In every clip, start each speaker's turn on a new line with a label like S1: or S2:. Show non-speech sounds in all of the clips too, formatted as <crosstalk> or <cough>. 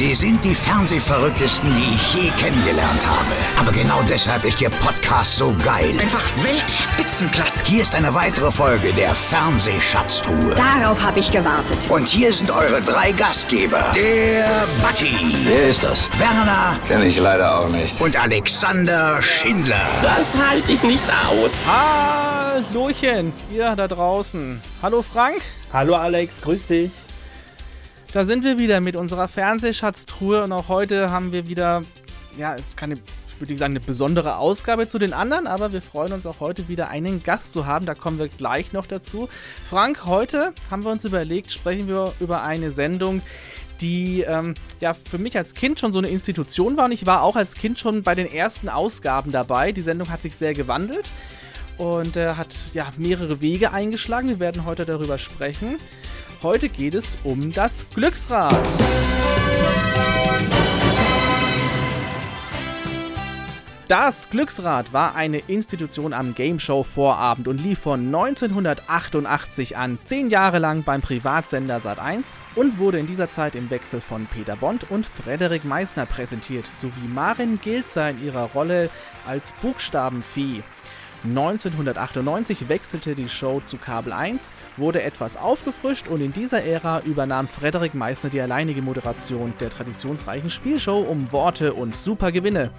S1: Sie sind die Fernsehverrücktesten, die ich je kennengelernt habe. Aber genau deshalb ist Ihr Podcast so geil.
S2: Einfach Weltspitzenklasse.
S1: Hier ist eine weitere Folge der Fernsehschatztruhe.
S3: Darauf habe ich gewartet.
S1: Und hier sind eure drei Gastgeber. Der Batti.
S4: Wer ist das?
S1: Werner.
S4: Kenn ich leider auch nicht.
S1: Und Alexander Schindler.
S5: Das halte ich nicht aus.
S6: Hallöchen, ihr da draußen. Hallo Frank.
S5: Hallo Alex, grüß dich.
S6: Da sind wir wieder mit unserer Fernsehschatztruhe und auch heute haben wir wieder, ja, es ist keine, ich würde sagen, eine besondere Ausgabe zu den anderen, aber wir freuen uns auch heute wieder einen Gast zu haben. Da kommen wir gleich noch dazu. Frank, heute haben wir uns überlegt, sprechen wir über eine Sendung, die ähm, ja für mich als Kind schon so eine Institution war und ich war auch als Kind schon bei den ersten Ausgaben dabei. Die Sendung hat sich sehr gewandelt und äh, hat ja mehrere Wege eingeschlagen. Wir werden heute darüber sprechen. Heute geht es um das Glücksrad. Das Glücksrad war eine Institution am Game Show Vorabend und lief von 1988 an, zehn Jahre lang beim Privatsender Sat1 und wurde in dieser Zeit im Wechsel von Peter Bond und Frederik Meissner präsentiert, sowie Marin Gilzer in ihrer Rolle als Buchstabenvieh. 1998 wechselte die Show zu Kabel 1, wurde etwas aufgefrischt und in dieser Ära übernahm Frederik Meissner die alleinige Moderation der traditionsreichen Spielshow um Worte und super Gewinne.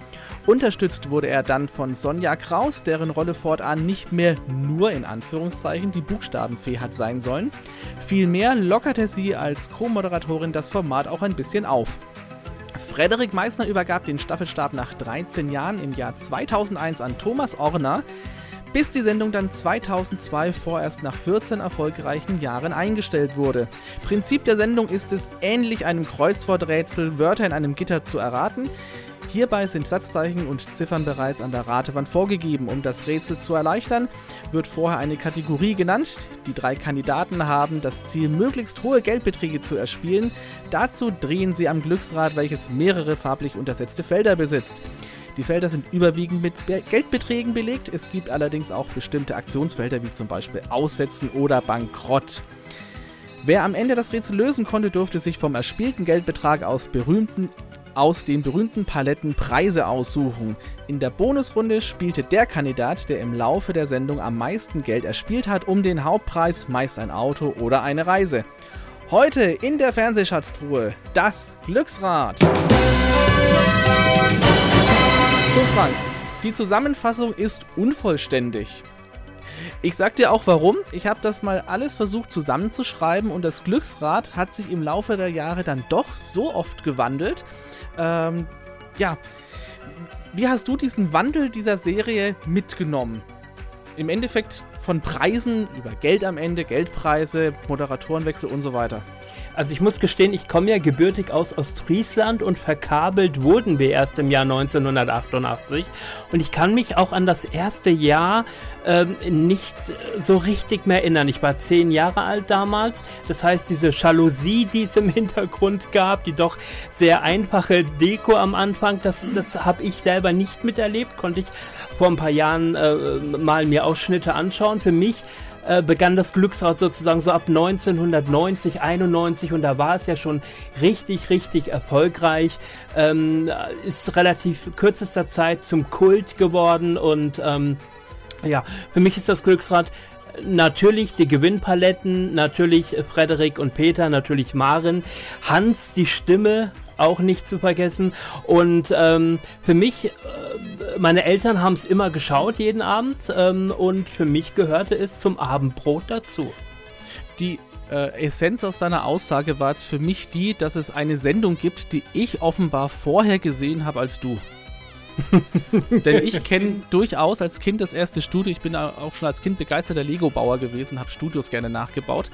S6: Unterstützt wurde er dann von Sonja Kraus, deren Rolle fortan nicht mehr nur in Anführungszeichen die Buchstabenfee hat sein sollen. Vielmehr lockerte sie als Co-Moderatorin das Format auch ein bisschen auf. Frederik Meissner übergab den Staffelstab nach 13 Jahren im Jahr 2001 an Thomas Orner, bis die Sendung dann 2002 vorerst nach 14 erfolgreichen Jahren eingestellt wurde. Prinzip der Sendung ist es, ähnlich einem Kreuzworträtsel Wörter in einem Gitter zu erraten. Hierbei sind Satzzeichen und Ziffern bereits an der Ratewand vorgegeben. Um das Rätsel zu erleichtern, wird vorher eine Kategorie genannt. Die drei Kandidaten haben das Ziel, möglichst hohe Geldbeträge zu erspielen. Dazu drehen sie am Glücksrad, welches mehrere farblich untersetzte Felder besitzt. Die Felder sind überwiegend mit Be Geldbeträgen belegt. Es gibt allerdings auch bestimmte Aktionsfelder, wie zum Beispiel Aussetzen oder Bankrott. Wer am Ende das Rätsel lösen konnte, durfte sich vom erspielten Geldbetrag aus berühmten aus den berühmten Paletten Preise aussuchen. In der Bonusrunde spielte der Kandidat, der im Laufe der Sendung am meisten Geld erspielt hat, um den Hauptpreis, meist ein Auto oder eine Reise. Heute in der Fernsehschatztruhe das Glücksrad. So Frank, die Zusammenfassung ist unvollständig. Ich sag dir auch warum. Ich habe das mal alles versucht zusammenzuschreiben und das Glücksrad hat sich im Laufe der Jahre dann doch so oft gewandelt. Ähm, ja, wie hast du diesen Wandel dieser Serie mitgenommen? Im Endeffekt von Preisen über Geld am Ende, Geldpreise, Moderatorenwechsel und so weiter.
S5: Also ich muss gestehen, ich komme ja gebürtig aus Ostfriesland und verkabelt wurden wir erst im Jahr 1988. Und ich kann mich auch an das erste Jahr ähm, nicht so richtig mehr erinnern. Ich war zehn Jahre alt damals. Das heißt, diese Jalousie, die es im Hintergrund gab, die doch sehr einfache Deko am Anfang, das, das habe ich selber nicht miterlebt. Konnte ich vor ein paar Jahren äh, mal mir Ausschnitte anschauen. Für mich äh, begann das Glücksrad sozusagen so ab 1990, 91 und da war es ja schon richtig, richtig erfolgreich. Ähm, ist relativ kürzester Zeit zum Kult geworden und ähm, ja, für mich ist das Glücksrad natürlich die Gewinnpaletten, natürlich Frederik und Peter, natürlich Maren, Hans die Stimme auch nicht zu vergessen und ähm, für mich, äh, meine Eltern haben es immer geschaut jeden Abend ähm, und für mich gehörte es zum Abendbrot dazu.
S6: Die äh, Essenz aus deiner Aussage war jetzt für mich die, dass es eine Sendung gibt, die ich offenbar vorher gesehen habe als du. <laughs> Denn ich kenne durchaus als Kind das erste Studio. Ich bin auch schon als Kind begeisterter Lego-Bauer gewesen, habe Studios gerne nachgebaut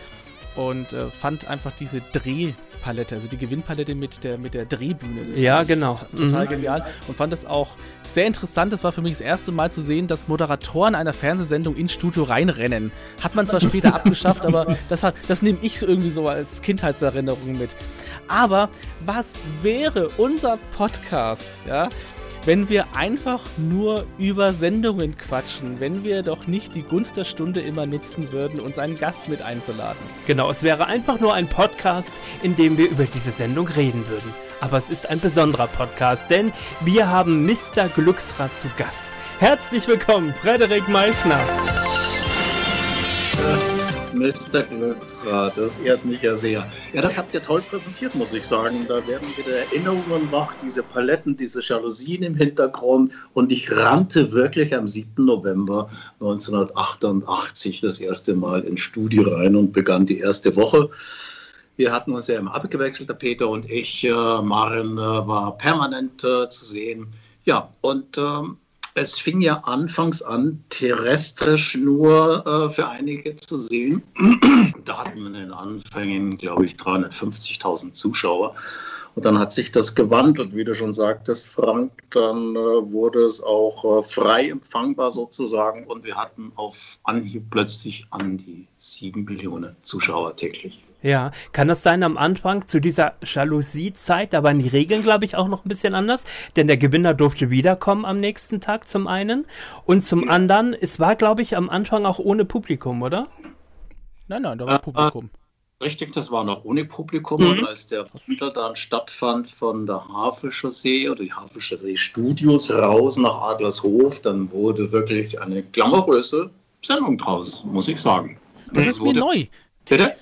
S6: und äh, fand einfach diese Drehpalette, also die Gewinnpalette mit der, mit der Drehbühne. Das
S5: ja, genau.
S6: Total mhm. genial und fand das auch sehr interessant. Das war für mich das erste Mal zu sehen, dass Moderatoren einer Fernsehsendung ins Studio reinrennen. Hat man zwar später <laughs> abgeschafft, aber das, hat, das nehme ich irgendwie so als Kindheitserinnerung mit. Aber was wäre unser Podcast, ja? Wenn wir einfach nur über Sendungen quatschen, wenn wir doch nicht die Gunst der Stunde immer nutzen würden, uns einen Gast mit einzuladen.
S5: Genau, es wäre einfach nur ein Podcast, in dem wir über diese Sendung reden würden. aber es ist ein besonderer Podcast, denn wir haben Mr. Glücksrad zu Gast. Herzlich willkommen, Frederik Meissner.
S3: Mr. Glücksrad, das ehrt mich ja sehr. Ja, das habt ihr toll präsentiert, muss ich sagen. Da werden wieder Erinnerungen wach, diese Paletten, diese Jalousien im Hintergrund. Und ich rannte wirklich am 7. November 1988 das erste Mal ins Studio rein und begann die erste Woche. Wir hatten uns ja immer abgewechselt, der Peter und ich. Äh, Maren äh, war permanent äh, zu sehen. Ja, und ähm, es fing ja anfangs an, terrestrisch nur äh, für einige zu sehen. <clears throat> da hatten wir in den Anfängen, glaube ich, 350.000 Zuschauer. Und dann hat sich das gewandelt, wie du schon sagtest, Frank. Dann äh, wurde es auch äh, frei empfangbar sozusagen und wir hatten auf Anhieb plötzlich an die sieben Millionen Zuschauer täglich.
S5: Ja, kann das sein am Anfang zu dieser Jalousie-Zeit? Da waren die Regeln, glaube ich, auch noch ein bisschen anders, denn der Gewinner durfte wiederkommen am nächsten Tag zum einen und zum ja. anderen, es war, glaube ich, am Anfang auch ohne Publikum, oder?
S6: Nein, nein, da war äh, Publikum.
S3: Richtig, das war noch ohne Publikum. Mhm. Und als der Winter dann stattfand von der Havelchaussee oder die Havelchaussee Studios raus nach Adlershof, dann wurde wirklich eine glamouröse Sendung draus, muss ich sagen.
S6: Das, das ist mir neu. Bitte?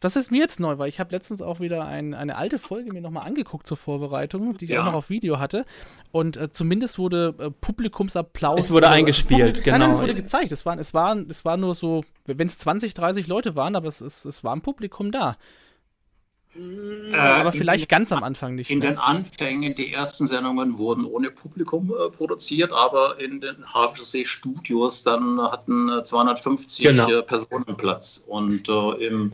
S6: Das ist mir jetzt neu, weil ich habe letztens auch wieder ein, eine alte Folge mir nochmal angeguckt zur Vorbereitung, die ich ja. auch noch auf Video hatte. Und äh, zumindest wurde äh, Publikumsapplaus.
S5: Es wurde eingespielt, Publikum, genau.
S6: Nein, es wurde gezeigt. Es war, es war, es war nur so, wenn es 20, 30 Leute waren, aber es, es, es war ein Publikum da. Äh, aber vielleicht ganz am Anfang nicht.
S3: In ne? den Anfängen, die ersten Sendungen wurden ohne Publikum äh, produziert, aber in den Hafensee Studios dann hatten 250 äh, genau. Personen Platz. Und äh, im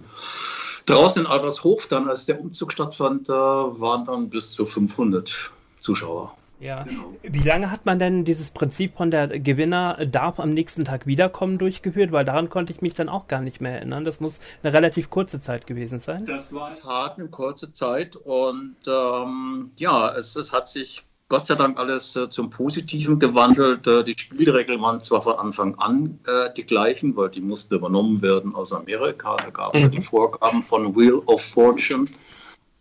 S3: Draußen in Altershof, dann als der Umzug stattfand, waren dann bis zu 500 Zuschauer.
S5: Ja. Genau. Wie lange hat man denn dieses Prinzip von der Gewinner darf am nächsten Tag wiederkommen durchgeführt? Weil daran konnte ich mich dann auch gar nicht mehr erinnern. Das muss eine relativ kurze Zeit gewesen sein.
S3: Das war in Tat eine kurze Zeit und ähm, ja, es, es hat sich Gott sei Dank alles äh, zum Positiven gewandelt. Äh, die Spielregeln waren zwar von Anfang an äh, die gleichen, weil die mussten übernommen werden aus Amerika. Da gab es mhm. ja die Vorgaben von Wheel of Fortune.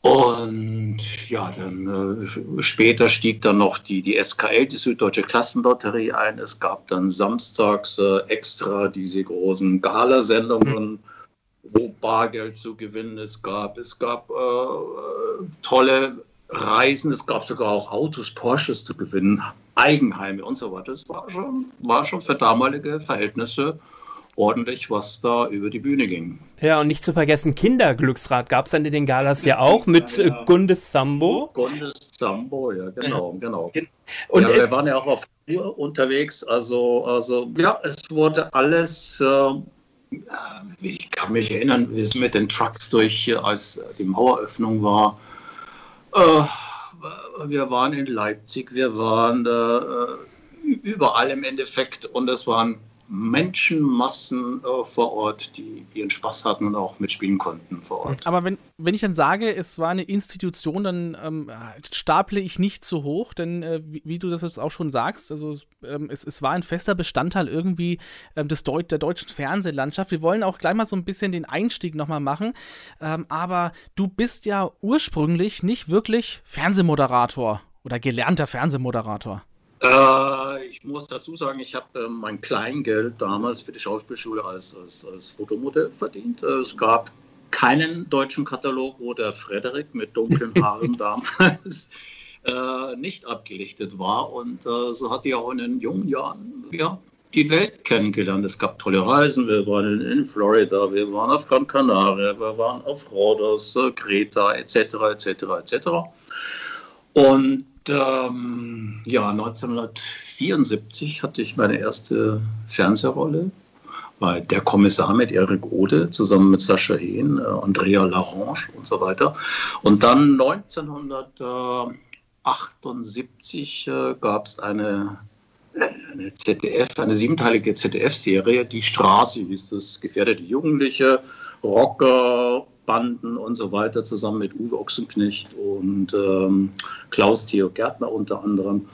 S3: Und ja, dann äh, später stieg dann noch die, die SKL, die Süddeutsche Klassenlotterie, ein. Es gab dann samstags äh, extra diese großen Galasendungen, wo Bargeld zu gewinnen es gab. Es gab äh, tolle Reisen, es gab sogar auch Autos, Porsches zu gewinnen, Eigenheime und so weiter. Das war schon, war schon für damalige Verhältnisse ordentlich, was da über die Bühne ging.
S5: Ja, und nicht zu vergessen, Kinderglücksrad gab es dann in den Galas ja auch mit ja, ja. Gundes Sambo.
S3: Gundes Sambo, ja, genau, genau. Und ja, wir waren ja auch auf Tour unterwegs, also, also ja, es wurde alles, äh, ich kann mich erinnern, wir sind mit den Trucks durch, als die Maueröffnung war. Äh, wir waren in Leipzig, wir waren äh, überall im Endeffekt und es waren Menschenmassen äh, vor Ort, die ihren Spaß hatten und auch mitspielen konnten vor Ort.
S6: Aber wenn, wenn ich dann sage, es war eine Institution, dann ähm, staple ich nicht so hoch, denn äh, wie, wie, du das jetzt auch schon sagst, also ähm, es, es war ein fester Bestandteil irgendwie ähm, des Deut der deutschen Fernsehlandschaft. Wir wollen auch gleich mal so ein bisschen den Einstieg nochmal machen, ähm, aber du bist ja ursprünglich nicht wirklich Fernsehmoderator oder gelernter Fernsehmoderator.
S3: Äh, ich muss dazu sagen, ich habe äh, mein Kleingeld damals für die Schauspielschule als, als, als Fotomodell verdient. Äh, es gab keinen deutschen Katalog, wo der Frederik mit dunklen <laughs> Haaren damals äh, nicht abgelichtet war. Und äh, so hat er auch in den jungen Jahren ja, die Welt kennengelernt. Es gab tolle Reisen. Wir waren in, Florida, wir waren auf Gran Canaria, wir waren auf Rhodos, Kreta etc. etc. etc. Und ähm, ja, 1974 hatte ich meine erste Fernsehrolle bei Der Kommissar mit Erik Ode zusammen mit Sascha Hehn, äh, Andrea Larange und so weiter. Und dann 1978 äh, gab es eine, eine ZDF, eine siebenteilige ZDF-Serie, Die Straße hieß das, gefährdete Jugendliche, Rocker, Banden und so weiter, zusammen mit Uwe Ochsenknecht und ähm, Klaus Theo Gärtner unter anderem.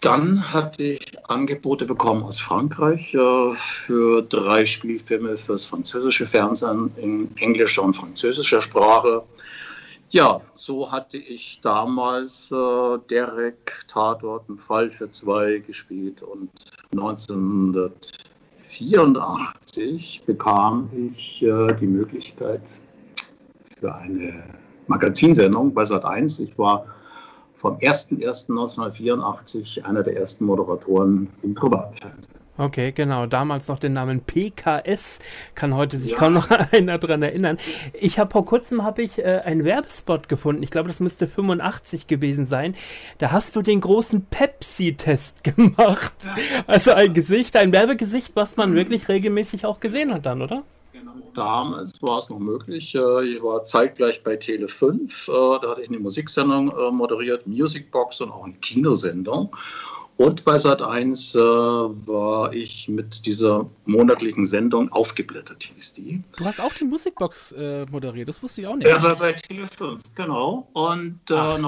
S3: Dann hatte ich Angebote bekommen aus Frankreich äh, für drei Spielfilme fürs französische Fernsehen in englischer und französischer Sprache. Ja, so hatte ich damals äh, Derek Tatort, ein Fall für zwei gespielt und 1984 bekam ich äh, die Möglichkeit für eine Magazinsendung bei Sat1. Ich war vom 01.01.1984 einer der ersten Moderatoren im Privatfernsehen.
S5: Okay, genau. Damals noch den Namen PKS. Kann heute sich ja. kaum noch <laughs> einer dran erinnern. Ich habe vor kurzem habe ich äh, einen Werbespot gefunden. Ich glaube, das müsste 85 gewesen sein. Da hast du den großen Pepsi-Test <laughs> gemacht. Also ein Gesicht, ein Werbegesicht, was man wirklich regelmäßig auch gesehen hat dann, oder?
S3: Damals war es noch möglich. Äh, ich war zeitgleich bei Tele 5. Äh, da hatte ich eine Musiksendung äh, moderiert, Musicbox und auch eine Kinosendung. Und bei Sat1 äh, war ich mit dieser monatlichen Sendung aufgeblättert, hieß die.
S6: Du hast auch die Musikbox äh, moderiert, das wusste ich auch nicht.
S3: Ja, bei Tele5, genau. Und äh,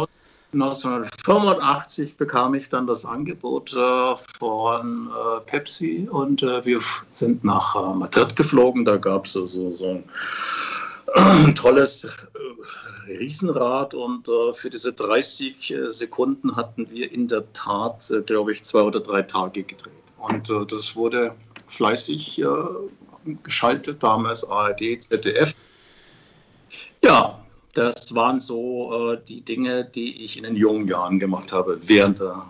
S3: 1985 bekam ich dann das Angebot äh, von äh, Pepsi und äh, wir sind nach Madrid geflogen. Da gab es also so ein <clears throat> tolles Riesenrad und äh, für diese 30 äh, Sekunden hatten wir in der Tat, äh, glaube ich, zwei oder drei Tage gedreht. Und äh, das wurde fleißig äh, geschaltet, damals ARD, ZDF. Ja, das waren so äh, die Dinge, die ich in den jungen Jahren gemacht habe, während der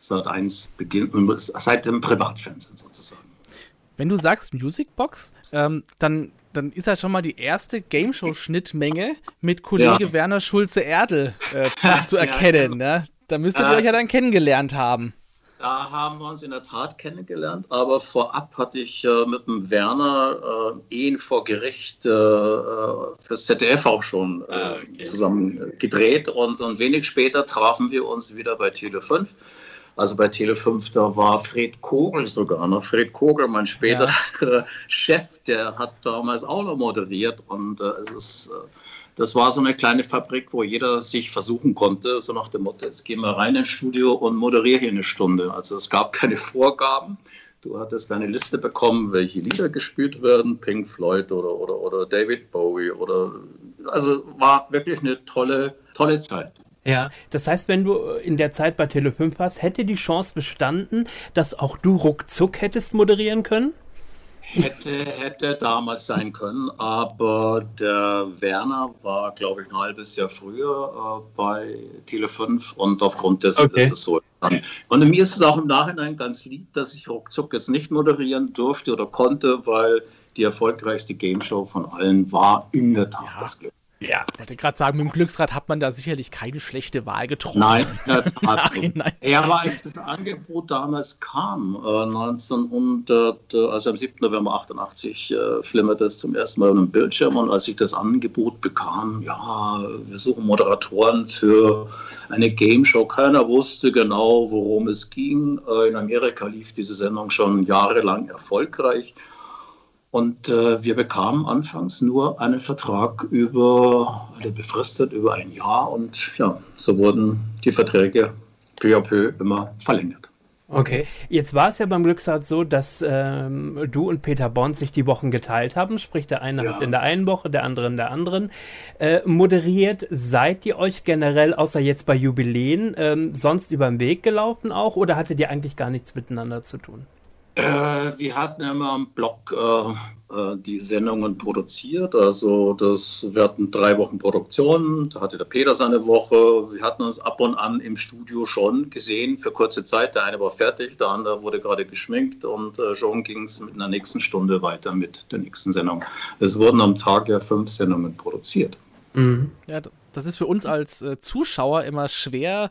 S3: Sat 1 Beginn, seit dem Privatfernsehen sozusagen.
S6: Wenn du sagst Musicbox, ähm, dann dann ist ja schon mal die erste Gameshow-Schnittmenge mit Kollege ja. Werner Schulze-Erdel äh, zu, <laughs> zu, erkennen. Ja, ne? Da müsstet ihr äh, euch ja dann kennengelernt haben.
S3: Da haben wir uns in der Tat kennengelernt, aber vorab hatte ich äh, mit dem Werner äh, Ehen vor Gericht äh, äh fürs ZDF auch schon äh, ah, okay. zusammen gedreht und, und wenig später trafen wir uns wieder bei Tele 5 also bei Tele5, da war Fred Kogel sogar noch. Fred Kogel, mein späterer ja. <laughs> Chef, der hat damals auch noch moderiert. Und äh, es ist, äh, das war so eine kleine Fabrik, wo jeder sich versuchen konnte, so nach dem Motto, jetzt gehen wir rein ins Studio und moderiere hier eine Stunde. Also es gab keine <laughs> Vorgaben. Du hattest eine Liste bekommen, welche Lieder gespielt werden, Pink Floyd oder, oder, oder David Bowie oder also war wirklich eine tolle, tolle Zeit.
S5: Ja, das heißt, wenn du in der Zeit bei Tele5 warst, hätte die Chance bestanden, dass auch du ruckzuck hättest moderieren können?
S3: Hätte, hätte damals sein können, aber der Werner war, glaube ich, ein halbes Jahr früher äh, bei Tele5 und aufgrund dessen okay. ist es so. Und mir ist es auch im Nachhinein ganz lieb, dass ich ruckzuck jetzt nicht moderieren durfte oder konnte, weil die erfolgreichste Game Show von allen war in der Tat ja. das Glück.
S6: Ja. Ich wollte gerade sagen, mit dem Glücksrad hat man da sicherlich keine schlechte Wahl getroffen.
S3: Nein, <laughs> nein, nein. Ja, aber als das Angebot damals kam, äh, 1900, äh, also am 7. November 88, äh, flimmerte es zum ersten Mal auf dem Bildschirm und als ich das Angebot bekam, ja, wir suchen Moderatoren für eine Game Show. Keiner wusste genau, worum es ging. Äh, in Amerika lief diese Sendung schon jahrelang erfolgreich. Und äh, wir bekamen anfangs nur einen Vertrag über, oder befristet über ein Jahr. Und ja, so wurden die Verträge peu à peu immer verlängert.
S5: Okay, jetzt war es ja beim Glücksrad so, dass ähm, du und Peter Bond sich die Wochen geteilt haben, sprich der eine ja. hat in der einen Woche, der andere in der anderen äh, moderiert. Seid ihr euch generell, außer jetzt bei Jubiläen, ähm, sonst über den Weg gelaufen auch oder hattet ihr eigentlich gar nichts miteinander zu tun?
S3: Äh, wir hatten immer am Blog äh, äh, die Sendungen produziert. Also das, wir hatten drei Wochen Produktion, da hatte der Peter seine Woche. Wir hatten uns ab und an im Studio schon gesehen für kurze Zeit. Der eine war fertig, der andere wurde gerade geschminkt und äh, schon ging es mit einer nächsten Stunde weiter mit der nächsten Sendung. Es wurden am Tag ja fünf Sendungen produziert.
S6: Mhm. Ja, das ist für uns als äh, Zuschauer immer schwer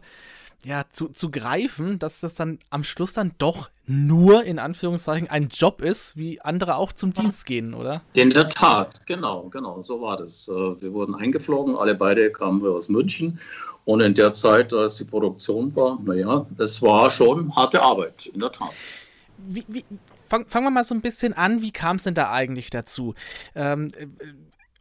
S6: ja, zu, zu greifen, dass das dann am Schluss dann doch nur in Anführungszeichen ein Job ist, wie andere auch zum Dienst gehen, oder?
S3: In der Tat, genau, genau, so war das. Äh, wir wurden eingeflogen, alle beide kamen wir aus München und in der Zeit, als die Produktion war, naja, es war schon harte Arbeit, in der Tat.
S6: Wie, wie, fang, fangen wir mal so ein bisschen an, wie kam es denn da eigentlich dazu? Ähm,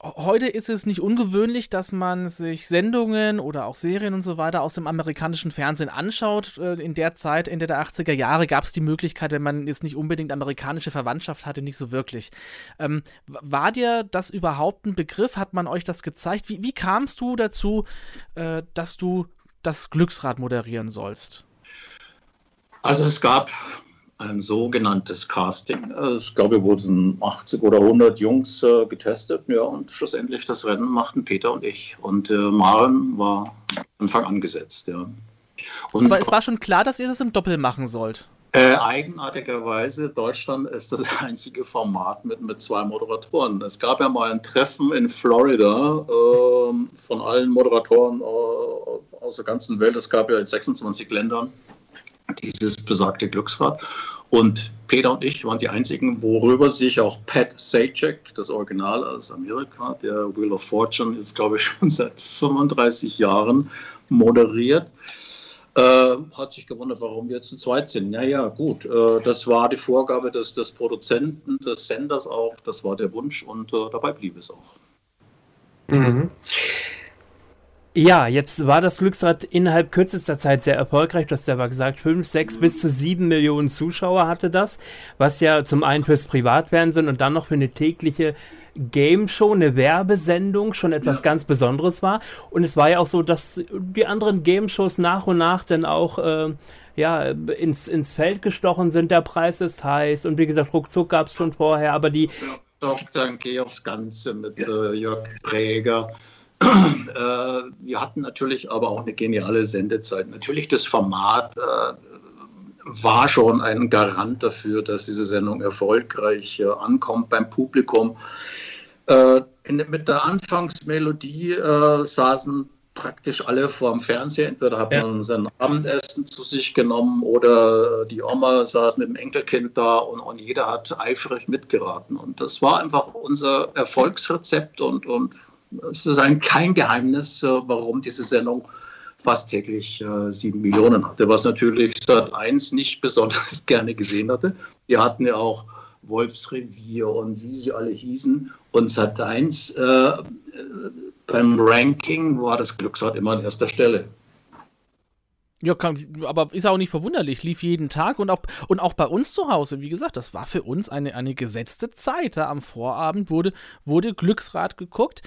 S6: heute ist es nicht ungewöhnlich, dass man sich Sendungen oder auch Serien und so weiter aus dem amerikanischen Fernsehen anschaut. Äh, in der Zeit, Ende der 80er Jahre, gab es die Möglichkeit, wenn man jetzt nicht unbedingt amerikanische Verwandtschaft hatte, nicht so wirklich. Ähm, war dir das überhaupt ein Begriff? Hat man euch das gezeigt? Wie, wie kamst du dazu, äh, dass du das Glücksrad moderieren sollst?
S3: Also es gab ein sogenanntes Casting. Ich glaube, wurden 80 oder 100 Jungs äh, getestet. Ja, und schlussendlich das Rennen machten Peter und ich. Und äh, Maren war von Anfang an gesetzt. Ja.
S6: Und Aber es war schon klar, dass ihr das im Doppel machen sollt.
S3: Äh, eigenartigerweise, Deutschland ist das <laughs> einzige Format mit, mit zwei Moderatoren. Es gab ja mal ein Treffen in Florida äh, von allen Moderatoren äh, aus der ganzen Welt. Es gab ja in 26 Ländern dieses besagte Glücksrad. Und Peter und ich waren die einzigen, worüber sich auch Pat Sajak, das Original aus Amerika, der Wheel of Fortune, jetzt glaube ich schon <laughs> seit 35 Jahren moderiert. Äh, hat sich gewundert, warum wir zu zweit sind. Naja, gut, äh, das war die Vorgabe des, des Produzenten, des Senders auch, das war der Wunsch und äh, dabei blieb es auch. Mhm.
S5: Ja, jetzt war das Glücksrad innerhalb kürzester Zeit sehr erfolgreich. Du hast ja gesagt, 5, 6 bis zu 7 Millionen Zuschauer hatte das, was ja zum einen fürs Privatfernsehen und dann noch für eine tägliche Game Show, eine Werbesendung schon etwas ja. ganz Besonderes war. Und es war ja auch so, dass die anderen Game Shows nach und nach dann auch äh, ja, ins, ins Feld gestochen sind. Der Preis ist heiß und wie gesagt, ruckzuck gab es schon vorher, aber die. Ja,
S3: doch, dann geh aufs Ganze mit äh, Jörg Präger. Äh, wir hatten natürlich aber auch eine geniale Sendezeit. Natürlich das Format äh, war schon ein Garant dafür, dass diese Sendung erfolgreich äh, ankommt beim Publikum. In, mit der Anfangsmelodie saßen praktisch alle vor dem Fernseher. Entweder hat man ja. sein Abendessen zu sich genommen oder die Oma saß mit dem Enkelkind da und, und, jeder hat eifrig mitgeraten. Und das war einfach unser Erfolgsrezept und, und ein, kein Geheimnis, äh, warum diese Sendung fast täglich äh, sieben Millionen hatte, was natürlich Sat 1 nicht besonders <laughs> gerne gesehen hatte. Die hatten ja auch Wolfsrevier und wie sie alle hießen. Und Sat 1 äh, beim Ranking war das Glücksrad immer an erster Stelle.
S6: Ja, kann, aber ist auch nicht verwunderlich. Lief jeden Tag und auch, und auch bei uns zu Hause. Wie gesagt, das war für uns eine, eine gesetzte Zeit. Da am Vorabend wurde, wurde Glücksrad geguckt.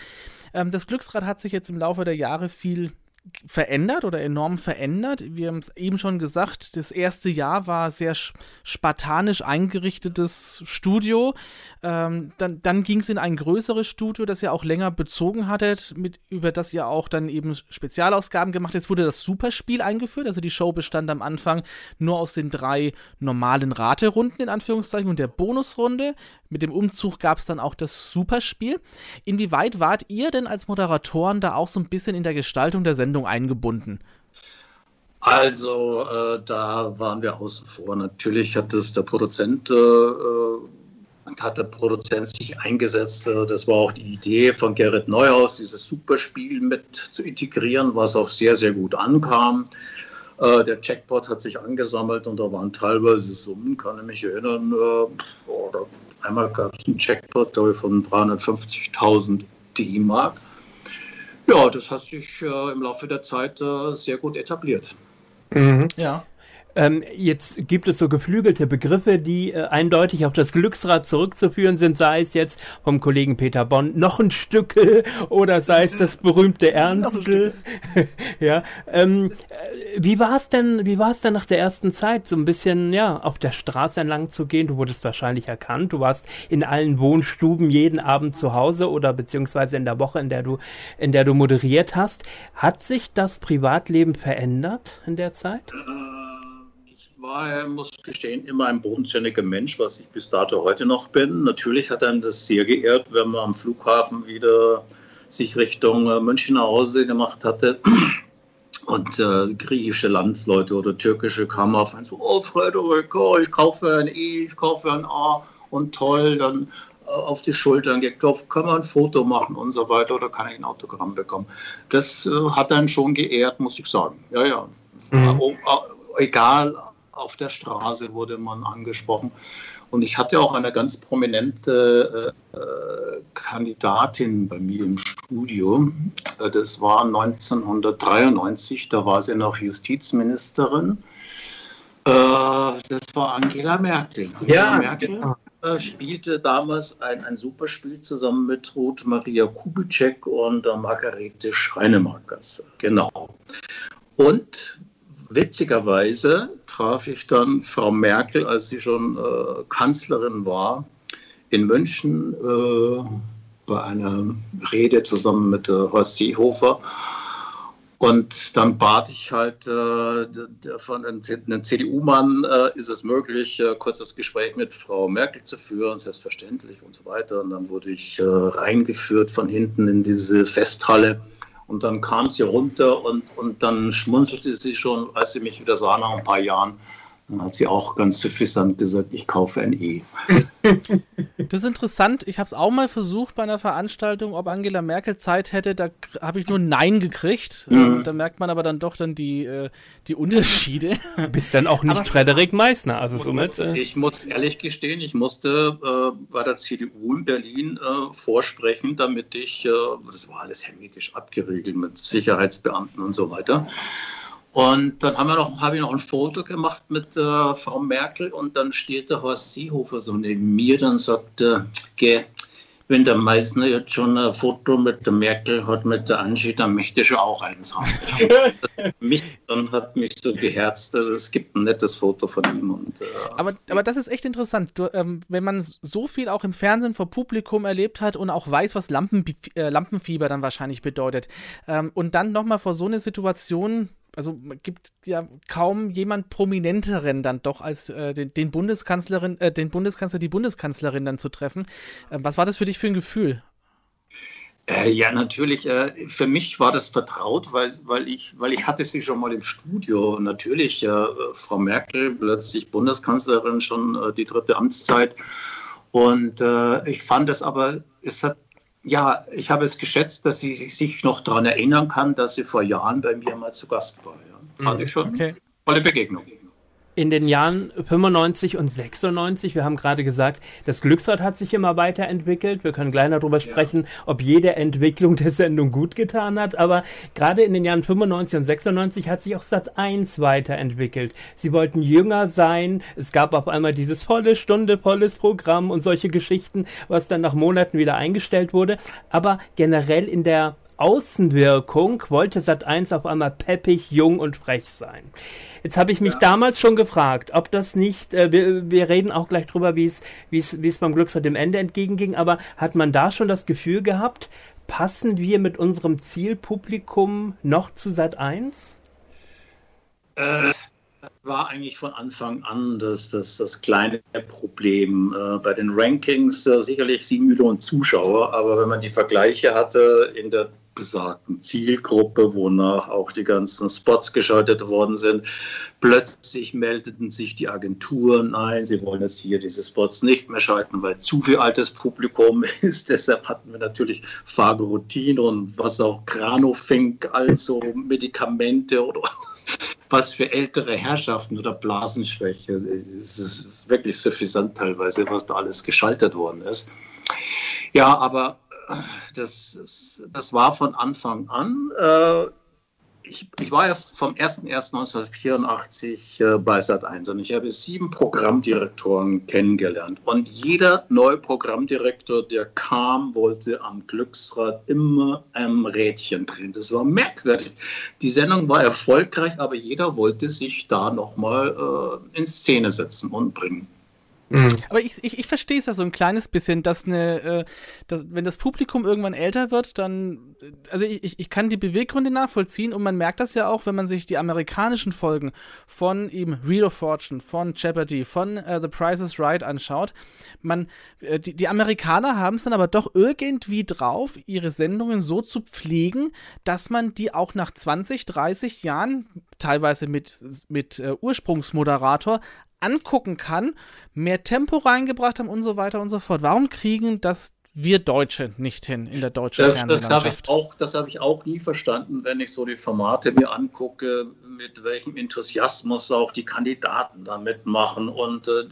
S6: Ähm, das Glücksrad hat sich jetzt im Laufe der Jahre viel verändert oder enorm verändert. Wir haben es eben schon gesagt, das erste Jahr war sehr spartanisch eingerichtetes Studio. Ähm, dann dann ging es in ein größeres Studio, das ihr auch länger bezogen hattet, mit, über das ihr auch dann eben Spezialausgaben gemacht habt. Jetzt wurde das Superspiel eingeführt. Also die Show bestand am Anfang nur aus den drei normalen Raterunden in Anführungszeichen und der Bonusrunde. Mit dem Umzug gab es dann auch das Superspiel. Inwieweit wart ihr denn als Moderatoren da auch so ein bisschen in der Gestaltung der Sendung eingebunden?
S3: Also äh, da waren wir außen vor. Natürlich hat es der Produzent, äh, äh hat der Produzent sich eingesetzt. Äh, das war auch die Idee von Gerrit Neuhaus, dieses Superspiel mit zu integrieren, was auch sehr, sehr gut ankam. Äh, der Checkpot hat sich angesammelt und da waren teilweise Summen, kann ich mich erinnern, Einmal gab es einen Jackpot von 350.000 D-Mark. Ja, das hat sich äh, im Laufe der Zeit äh, sehr gut etabliert.
S5: Mhm. Ja. Ähm, jetzt gibt es so geflügelte Begriffe, die äh, eindeutig auf das Glücksrad zurückzuführen sind, sei es jetzt vom Kollegen Peter Bonn noch ein Stück <laughs> oder sei es das berühmte Ernstl. <laughs> ja, ähm, äh, wie war es denn, wie war es denn nach der ersten Zeit, so ein bisschen, ja, auf der Straße entlang zu gehen? Du wurdest wahrscheinlich erkannt, du warst in allen Wohnstuben jeden Abend zu Hause oder beziehungsweise in der Woche, in der du, in der du moderiert hast. Hat sich das Privatleben verändert in der Zeit?
S3: War, muss gestehen, immer ein bodenständiger Mensch, was ich bis dato heute noch bin. Natürlich hat einem das sehr geehrt, wenn man am Flughafen wieder sich Richtung äh, München nach Hause gemacht hatte. <clears throat> Und äh, griechische Landsleute oder türkische kamen auf einen so, oh Frederik, oh, ich kaufe ein E, ich kaufe ein A und toll, dann äh, auf die Schultern geklopft, kann man ein Foto machen und so weiter oder kann ich ein Autogramm bekommen. Das äh, hat einen schon geehrt, muss ich sagen. Ja, ja. Mhm. Egal auf der Straße wurde man angesprochen. Und ich hatte auch eine ganz prominente äh, äh Kandidatin bei mir im Studio. Äh, das war 1993, da war sie noch Justizministerin. Äh, das war Angela Merkel. Angela
S5: ja,
S3: Merkel genau. spielte damals ein, ein Superspiel zusammen mit Ruth Maria Kubitschek und Margarete Schreinemakers. Genau. Und witzigerweise traf ich dann Frau Merkel, als sie schon äh, Kanzlerin war, in München äh, bei einer Rede zusammen mit äh, Horst Seehofer. Und dann bat ich halt äh, von einem CDU-Mann, äh, ist es möglich, äh, kurz das Gespräch mit Frau Merkel zu führen, selbstverständlich und so weiter. Und dann wurde ich äh, reingeführt von hinten in diese Festhalle. Und dann kam sie runter und, und dann schmunzelte sie schon, als sie mich wieder sah nach ein paar Jahren. Dann hat sie auch ganz suffisant gesagt, ich kaufe ein E. <laughs>
S6: Das ist interessant. Ich habe es auch mal versucht bei einer Veranstaltung, ob Angela Merkel Zeit hätte. Da habe ich nur Nein gekriegt. Mhm. Da merkt man aber dann doch dann die, äh, die Unterschiede.
S5: Du <laughs> bist dann auch nicht aber, Frederik Meissner. Also somit,
S3: äh ich muss ehrlich gestehen, ich musste äh, bei der CDU in Berlin äh, vorsprechen, damit ich, äh, das war alles hermetisch abgeriegelt mit Sicherheitsbeamten und so weiter. Und dann haben wir noch, habe ich noch ein Foto gemacht mit äh, Frau Merkel und dann steht der Horst Seehofer so neben mir, dann sagt er, äh, wenn der Meissner jetzt schon ein Foto mit der Merkel hat, mit der Angie, dann möchte ich auch eins haben. <laughs> mich dann hat mich so geherzt. Also es gibt ein nettes Foto von ihm. Und, äh,
S6: aber, aber das ist echt interessant. Du, ähm, wenn man so viel auch im Fernsehen vor Publikum erlebt hat und auch weiß, was Lampen, äh, Lampenfieber dann wahrscheinlich bedeutet. Ähm, und dann nochmal vor so eine Situation also gibt ja kaum jemand prominenteren dann doch als äh, den, den, Bundeskanzlerin, äh, den Bundeskanzler, die Bundeskanzlerin dann zu treffen. Äh, was war das für dich für ein Gefühl?
S3: Äh, ja, natürlich. Äh, für mich war das vertraut, weil, weil, ich, weil ich hatte sie schon mal im Studio. Natürlich, äh, Frau Merkel, plötzlich Bundeskanzlerin, schon die dritte Amtszeit. Und ich fand es aber, es hat ja, ich habe es geschätzt, dass sie sich noch daran erinnern kann, dass sie vor Jahren bei mir mal zu Gast war. Ja. Fand mhm. ich schon okay. tolle Begegnung
S5: in den Jahren 95 und 96, wir haben gerade gesagt, das Glücksrad hat sich immer weiterentwickelt. Wir können gleich darüber sprechen, ja. ob jede Entwicklung der Sendung gut getan hat. Aber gerade in den Jahren 95 und 96 hat sich auch Sat 1 weiterentwickelt. Sie wollten jünger sein. Es gab auf einmal dieses volle Stunde, volles Programm und solche Geschichten, was dann nach Monaten wieder eingestellt wurde. Aber generell in der Außenwirkung wollte Sat 1 auf einmal peppig, jung und frech sein. Jetzt habe ich mich ja. damals schon gefragt, ob das nicht, äh, wir, wir reden auch gleich drüber, wie es wie es wie es beim Glücksrad dem Ende entgegenging, aber hat man da schon das Gefühl gehabt, passen wir mit unserem Zielpublikum noch zu Sat 1?
S3: Äh, war eigentlich von Anfang an das, das, das kleine Problem. Äh, bei den Rankings äh, sicherlich sieben Millionen Zuschauer, aber wenn man die Vergleiche hatte in der besagten Zielgruppe, wonach auch die ganzen Spots geschaltet worden sind. Plötzlich meldeten sich die Agenturen ein, sie wollen jetzt hier diese Spots nicht mehr schalten, weil zu viel altes Publikum <laughs> ist. Deshalb hatten wir natürlich Fagrotin und was auch Granofink, also Medikamente oder <laughs> was für ältere Herrschaften oder Blasenschwäche. Es ist wirklich suffisant teilweise, was da alles geschaltet worden ist. Ja, aber das, das war von Anfang an. Äh, ich, ich, war ja vom 01.01.1984 äh, bei Sat1 und ich habe sieben Programmdirektoren kennengelernt. Und jeder neue Programmdirektor, der kam, wollte am Glücksrad immer am Rädchen drehen. Das war merkwürdig. Die Sendung war erfolgreich, aber jeder wollte sich da nochmal äh, in Szene setzen und bringen.
S6: Mhm. Aber ich, ich, ich verstehe es ja so ein kleines bisschen, dass eine, äh, dass, wenn das Publikum irgendwann älter wird, dann, also ich, ich kann die Beweggründe nachvollziehen und man merkt das ja auch, wenn man sich die amerikanischen Folgen von eben Real of Fortune, von Jeopardy, von uh, The Price is Right anschaut. Man, äh, die, die Amerikaner haben es dann aber doch irgendwie drauf, ihre Sendungen so zu pflegen, dass man die auch nach 20, 30 Jahren teilweise mit, mit äh, Ursprungsmoderator angucken kann, mehr Tempo reingebracht haben und so weiter und so fort. Warum kriegen das wir Deutsche nicht hin in der deutschen
S3: Das, das habe ich, auch- das habe ich auch nie verstanden, wenn ich so die Formate mir angucke, mit welchem Enthusiasmus auch die Kandidaten da mitmachen. Und äh,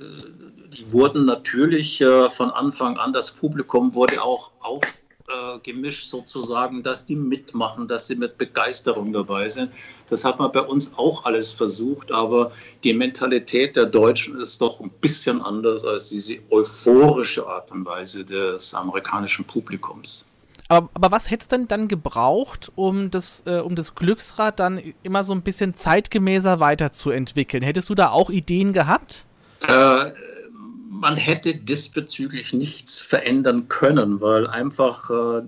S3: die wurden natürlich äh, von Anfang an, das Publikum wurde auch aufgemischt äh, gemischt sozusagen, dass die mitmachen, dass sie mit Begeisterung dabei sind. Das hat man bei uns auch alles versucht, aber die Mentalität der Deutschen ist doch ein bisschen anders als diese euphorische Art und Weise des amerikanischen Publikums.
S6: Aber, aber was hätte es denn dann gebraucht, um das, äh, um das Glücksrad dann immer so ein bisschen zeitgemäßer weiterzuentwickeln? Hättest du da auch Ideen gehabt?
S3: Äh, man hätte diesbezüglich nichts verändern können, weil einfach, äh,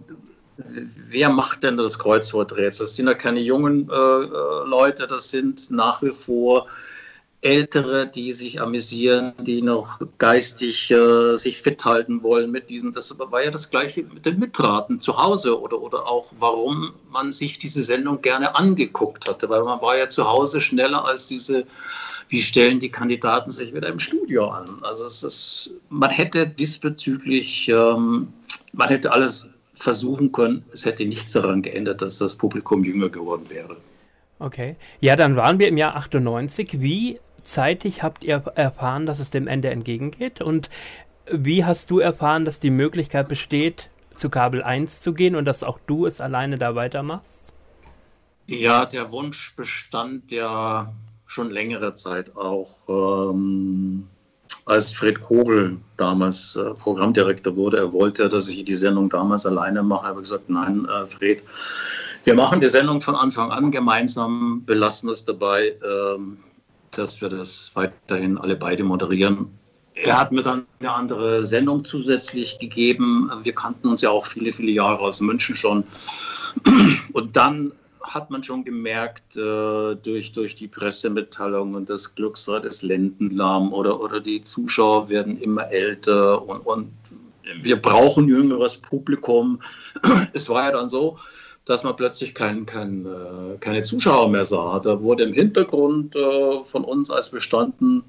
S3: wer macht denn das Kreuzworträtsel? Das sind ja keine jungen äh, äh, Leute, das sind nach wie vor Ältere, die sich amüsieren, die noch geistig äh, sich fit halten wollen mit diesen. Das war ja das Gleiche mit den Mitraten zu Hause oder, oder auch, warum man sich diese Sendung gerne angeguckt hatte, weil man war ja zu Hause schneller als diese wie stellen die Kandidaten sich wieder im Studio an? Also es ist, man hätte diesbezüglich, ähm, man hätte alles versuchen können, es hätte nichts daran geändert, dass das Publikum jünger geworden wäre.
S5: Okay. Ja, dann waren wir im Jahr 98. Wie zeitig habt ihr erfahren, dass es dem Ende entgegengeht? Und wie hast du erfahren, dass die Möglichkeit besteht, zu Kabel 1 zu gehen und dass auch du es alleine da weitermachst?
S3: Ja, der Wunsch bestand ja schon längere Zeit auch, ähm, als Fred Kogel damals äh, Programmdirektor wurde. Er wollte, dass ich die Sendung damals alleine mache. Ich habe gesagt, nein, äh, Fred, wir machen die Sendung von Anfang an gemeinsam, belassen es dabei, ähm, dass wir das weiterhin alle beide moderieren. Er hat mir dann eine andere Sendung zusätzlich gegeben. Wir kannten uns ja auch viele, viele Jahre aus München schon. Und dann hat man schon gemerkt, äh, durch, durch die Pressemitteilung und das Glücksrad ist Lendenlahm oder, oder die Zuschauer werden immer älter und, und wir brauchen jüngeres Publikum. <clears throat> Es war ja dann so, dass man plötzlich kein, kein, äh, keine Zuschauer mehr sah. Da wurde im Hintergrund äh, von uns als bestanden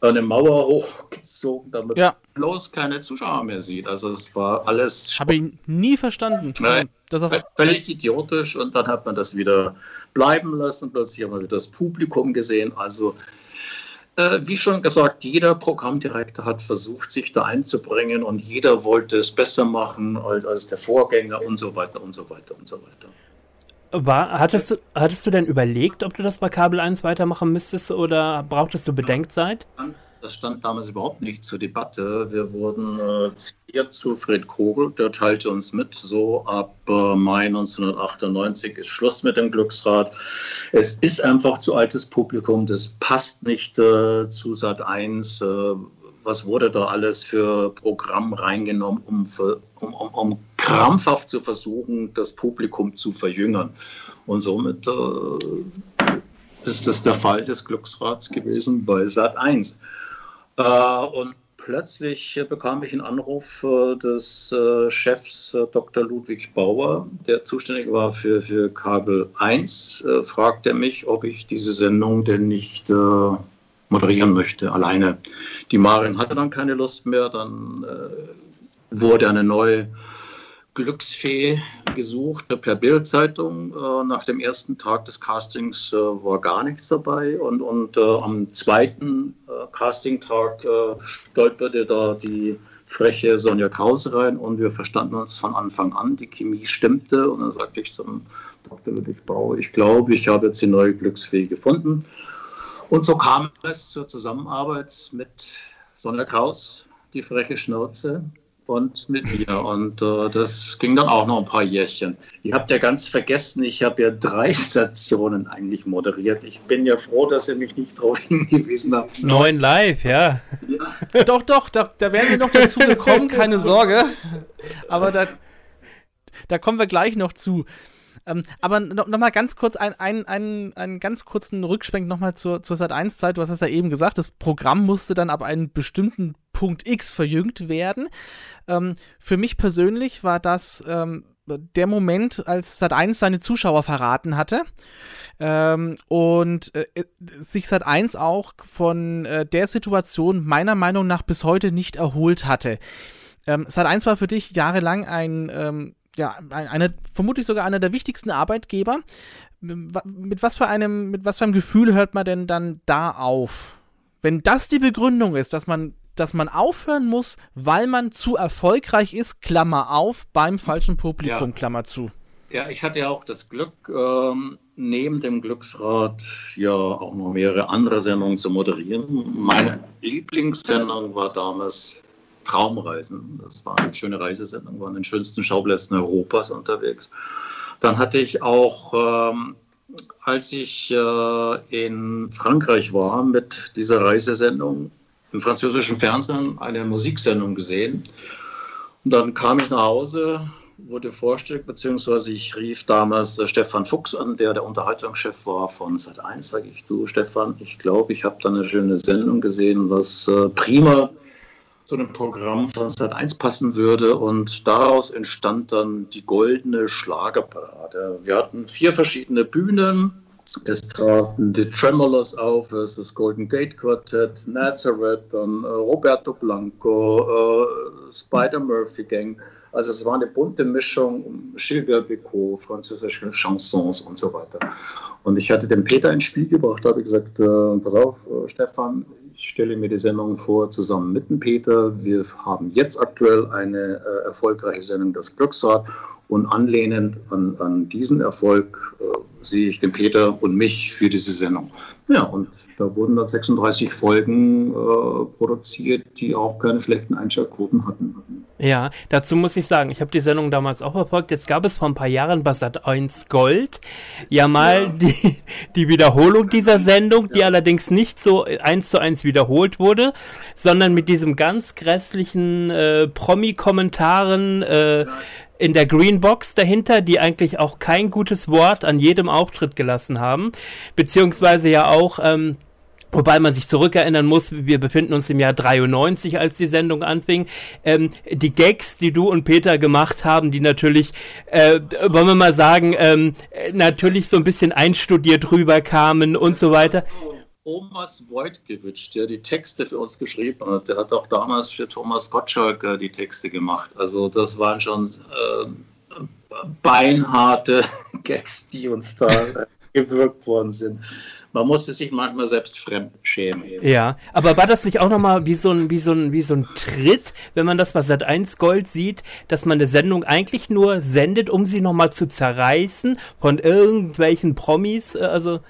S3: eine Mauer <laughs> hochgezogen, damit
S6: Ja.
S3: Bloß keine Zuschauer mehr sieht. Also es war alles
S6: Habe ich nie verstanden.
S3: Nein.
S6: Das auf,
S3: völlig idiotisch und dann hat man das wieder bleiben lassen. Plötzlich haben wir wieder das Publikum gesehen. Also, äh, wie schon gesagt, jeder Programmdirektor hat versucht, sich da einzubringen und jeder wollte es besser machen als, als der Vorgänger und so weiter und so weiter und so weiter.
S5: War, hattest, du, hattest du denn überlegt, ob du das bei Kabel 1 weitermachen müsstest oder brauchtest du Bedenkzeit?
S3: Das stand damals überhaupt nicht zur Debatte. Wir wurden äh, zitiert zu Fred Kogel, der teilte uns mit, so ab äh, Mai 1998 ist Schluss mit dem Glücksrad. Es ist einfach zu altes Publikum, das passt nicht äh, zu Sat 1. Äh, was wurde da alles für Programm reingenommen, um, um, um, um krampfhaft zu versuchen, das Publikum zu verjüngern? Und somit äh, ist das der Fall des Glücksrads gewesen bei Sat 1. Äh, und plötzlich bekam ich einen Anruf äh, des äh, Chefs Dr. Ludwig Bauer, der zuständig war für, für Kabel 1, äh, fragte mich, ob ich diese Sendung denn nicht moderieren möchte, alleine. Die Marin hatte dann keine Lust mehr, dann wurde eine neue Glücksfee gesucht per Bildzeitung. Äh, nach dem ersten Tag des Castings äh, war gar nichts dabei und, und äh, am zweiten äh, Castingtag stolperte da die freche Sonja Krause rein und wir verstanden uns von Anfang an. Die Chemie stimmte und dann sagte ich zum Dr. Ludwig Bau, ich glaube, ich habe jetzt die neue Glücksfee gefunden. Und so kam es zur Zusammenarbeit mit Sonja Kraus, die freche Schnauze, und mit mir. Und äh, das ging dann auch noch ein paar Jährchen. Ihr habt ja ganz vergessen, ich habe ja drei <laughs> Stationen eigentlich moderiert. Ich bin ja froh, dass ihr mich nicht drauf <laughs> hingewiesen habt.
S5: Neun live, ja.
S6: doch, doch, da, da werden wir noch dazu gekommen, <laughs> keine Sorge. Aber da, da kommen wir gleich noch zu. Ähm, aber noch, noch mal ganz kurz ein, ein, ein, einen ganz kurzen Rückschwenk nochmal zur, zur Sat1-Zeit. Du hast es ja eben gesagt, das Programm musste dann ab einem bestimmten Punkt X verjüngt werden. Ähm, für mich persönlich war das ähm, der Moment, als Sat1 seine Zuschauer verraten hatte. Ähm, und äh, sich Sat1 auch von äh, der Situation meiner Meinung nach bis heute nicht erholt hatte. Ähm, Sat 1 war für dich jahrelang ein, ähm, ja, eine, vermutlich sogar einer der wichtigsten Arbeitgeber. Mit was für einem, mit was für einem Gefühl hört man denn dann da auf? Wenn das die Begründung ist, dass man, dass man aufhören muss, weil man zu erfolgreich ist, Klammer auf, beim falschen Publikum, ja. Klammer zu.
S3: Ja, ich hatte ja auch das Glück, ähm, neben dem Glücksrad ja auch noch mehrere andere Sendungen zu moderieren. Meine Lieblingssendung war damals Traumreisen. Das war eine schöne Reisesendung, war an den schönsten Schauplätzen Europas unterwegs. Dann hatte ich auch, ähm, als ich äh, in Frankreich war mit dieser Reisesendung, im französischen Fernsehen eine Musiksendung gesehen. Und dann kam ich nach Hause, wurde vorstellig, beziehungsweise ich rief damals äh, Stefan Fuchs an, der der Unterhaltungschef war von Sat1. Sage ich, du Stefan, ich glaube, ich habe da eine schöne Sendung gesehen, was äh, prima zu einem Programm von Sat1 passen würde. Und daraus entstand dann die goldene Schlagerparade. Wir hatten vier verschiedene Bühnen. Es traten die Tremolors auf, das Golden Gate Quartett, Nazareth, dann äh, Roberto Blanco, äh, Spider Murphy Gang. Also es war eine bunte Mischung, Gilbert Bécaud, französische Chansons und so weiter. Und ich hatte den Peter ins Spiel gebracht, habe gesagt, äh, pass auf, äh, Stefan, ich stelle mir die Sendung vor, zusammen mit dem Peter. Wir haben jetzt aktuell eine äh, erfolgreiche Sendung, das Glücksrad. Und anlehnend an, an diesen Erfolg sehe ich den Peter und mich für diese Sendung. Ja, und da wurden dann 36 Folgen äh, produziert, die auch keine schlechten Einschaltquoten hatten.
S5: Ja, dazu muss ich sagen, ich habe die Sendung damals auch verfolgt. Jetzt gab es vor ein paar Jahren bei Sat 1 Gold ja mal ja. Die, die Wiederholung dieser Sendung, die ja. allerdings nicht so eins zu eins wiederholt wurde, sondern mit diesem ganz grässlichen äh, Promi-Kommentaren. Äh, in der Greenbox dahinter, die eigentlich auch kein gutes Wort an jedem Auftritt gelassen haben, beziehungsweise ja auch ähm, Wobei man sich zurückerinnern muss, wir befinden uns im Jahr 93, als die Sendung anfing. Ähm, die Gags, die du und Peter gemacht haben, die natürlich, äh, wollen wir mal sagen, ähm, natürlich so ein bisschen einstudiert rüberkamen und so weiter.
S3: Thomas Wojtkiewicz, der die Texte für uns geschrieben hat, der hat auch damals für Thomas Gottschalk äh, die Texte gemacht. Also das waren schon äh, beinharte <laughs> Gags, die uns da <laughs> gewirkt worden sind. Man musste sich manchmal selbst fremd schämen.
S5: Ja, aber war das nicht auch nochmal wie so ein, wie so ein, wie so ein Tritt, wenn man das bei Sat 1 Gold sieht, dass man eine Sendung eigentlich nur sendet, um sie nochmal zu zerreißen von irgendwelchen Promis? Äh, also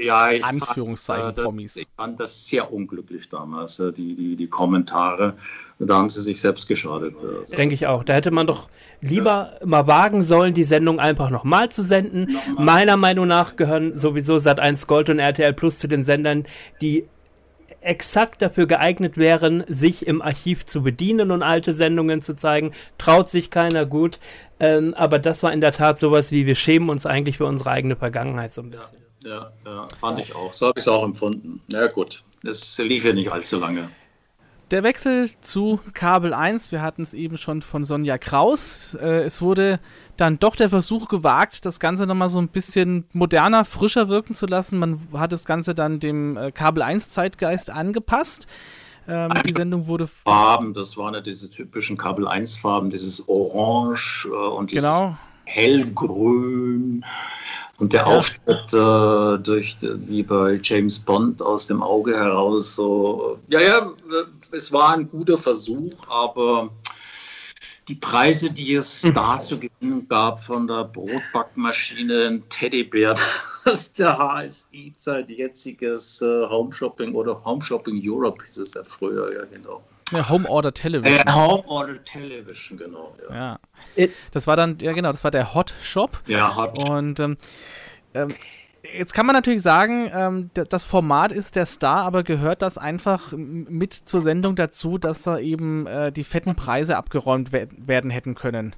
S3: ja, ich Anführungszeichen fand, äh, Promis. Ich fand das sehr unglücklich damals, äh, die, die, die Kommentare. Da haben sie sich selbst geschadet.
S5: Also. Denke ich auch. Da hätte man doch lieber ja. mal wagen sollen, die Sendung einfach nochmal zu senden. Nochmal. Meiner Meinung nach gehören sowieso Sat1 Gold und RTL Plus zu den Sendern, die exakt dafür geeignet wären, sich im Archiv zu bedienen und alte Sendungen zu zeigen. Traut sich keiner gut. Ähm, aber das war in der Tat sowas wie, wir schämen uns eigentlich für unsere eigene Vergangenheit so ein bisschen.
S3: Ja, ja, fand ich auch. So habe ich es auch empfunden. Na ja, gut, es lief ja nicht allzu lange.
S6: Der Wechsel zu Kabel 1, wir hatten es eben schon von Sonja Kraus. Äh, es wurde dann doch der Versuch gewagt, das Ganze nochmal so ein bisschen moderner, frischer wirken zu lassen. Man hat das Ganze dann dem äh, Kabel 1 Zeitgeist angepasst.
S3: Ähm, die Sendung wurde. Farben, das waren ja diese typischen Kabel 1 Farben, dieses Orange äh, und dieses genau. Hellgrün. Und der. Auftritt äh, durch, wie bei James Bond aus dem Auge heraus, so, ja, ja, es war ein guter Versuch, aber die Preise, die es mhm. da zu gewinnen gab von der Brotbackmaschine, ein Teddybär <laughs> aus der HSI-Zeit, jetziges äh, Home Shopping oder Home Shopping Europe hieß es ja früher, ja genau.
S6: Ja, Home Order Television.
S3: Äh, Home Order Television, genau.
S6: Ja. ja. Das war dann, ja genau, das war der Hot Shop.
S3: Ja, Hot
S6: Shop. Und ähm, ähm, jetzt kann man natürlich sagen, ähm, das Format ist der Star, aber gehört das einfach mit zur Sendung dazu, dass da eben äh, die fetten Preise abgeräumt werden hätten können?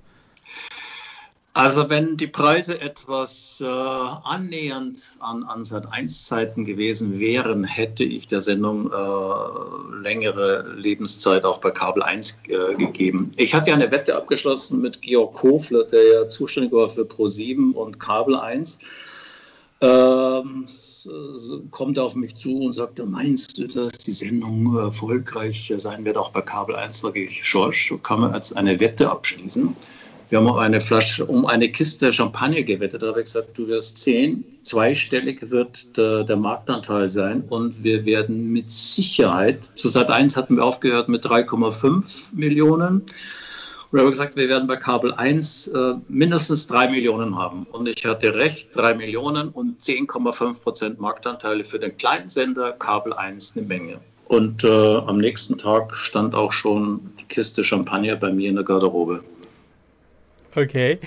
S3: Also wenn die Preise etwas äh, annähernd an, an Sat1-Zeiten gewesen wären, hätte ich der Sendung äh, längere Lebenszeit auch bei Kabel 1 äh, gegeben. Ich hatte ja eine Wette abgeschlossen mit Georg Kofler, der ja zuständig war für Pro7 und Kabel 1. ähm, kommt auf mich zu und sagte, meinst du, dass die Sendung erfolgreich sein wird, auch bei Kabel 1? Sage ich, Schorsch, kann man als eine Wette abschließen. Wir haben eine Flasche, um eine Kiste Champagner gewettet. Da habe ich gesagt, du wirst sehen, zweistellig wird der, der, Marktanteil sein und wir werden mit Sicherheit, zu Sat 1 hatten wir aufgehört mit 3,5 Millionen. Und habe gesagt, wir werden bei Kabel 1 äh, mindestens 3 Millionen haben. Und ich hatte recht, 3 Millionen und 10,5 Prozent Marktanteile für den kleinen Sender, Kabel 1 eine Menge. Und äh, am nächsten Tag stand auch schon die Kiste Champagner bei mir in der Garderobe.
S5: Okay.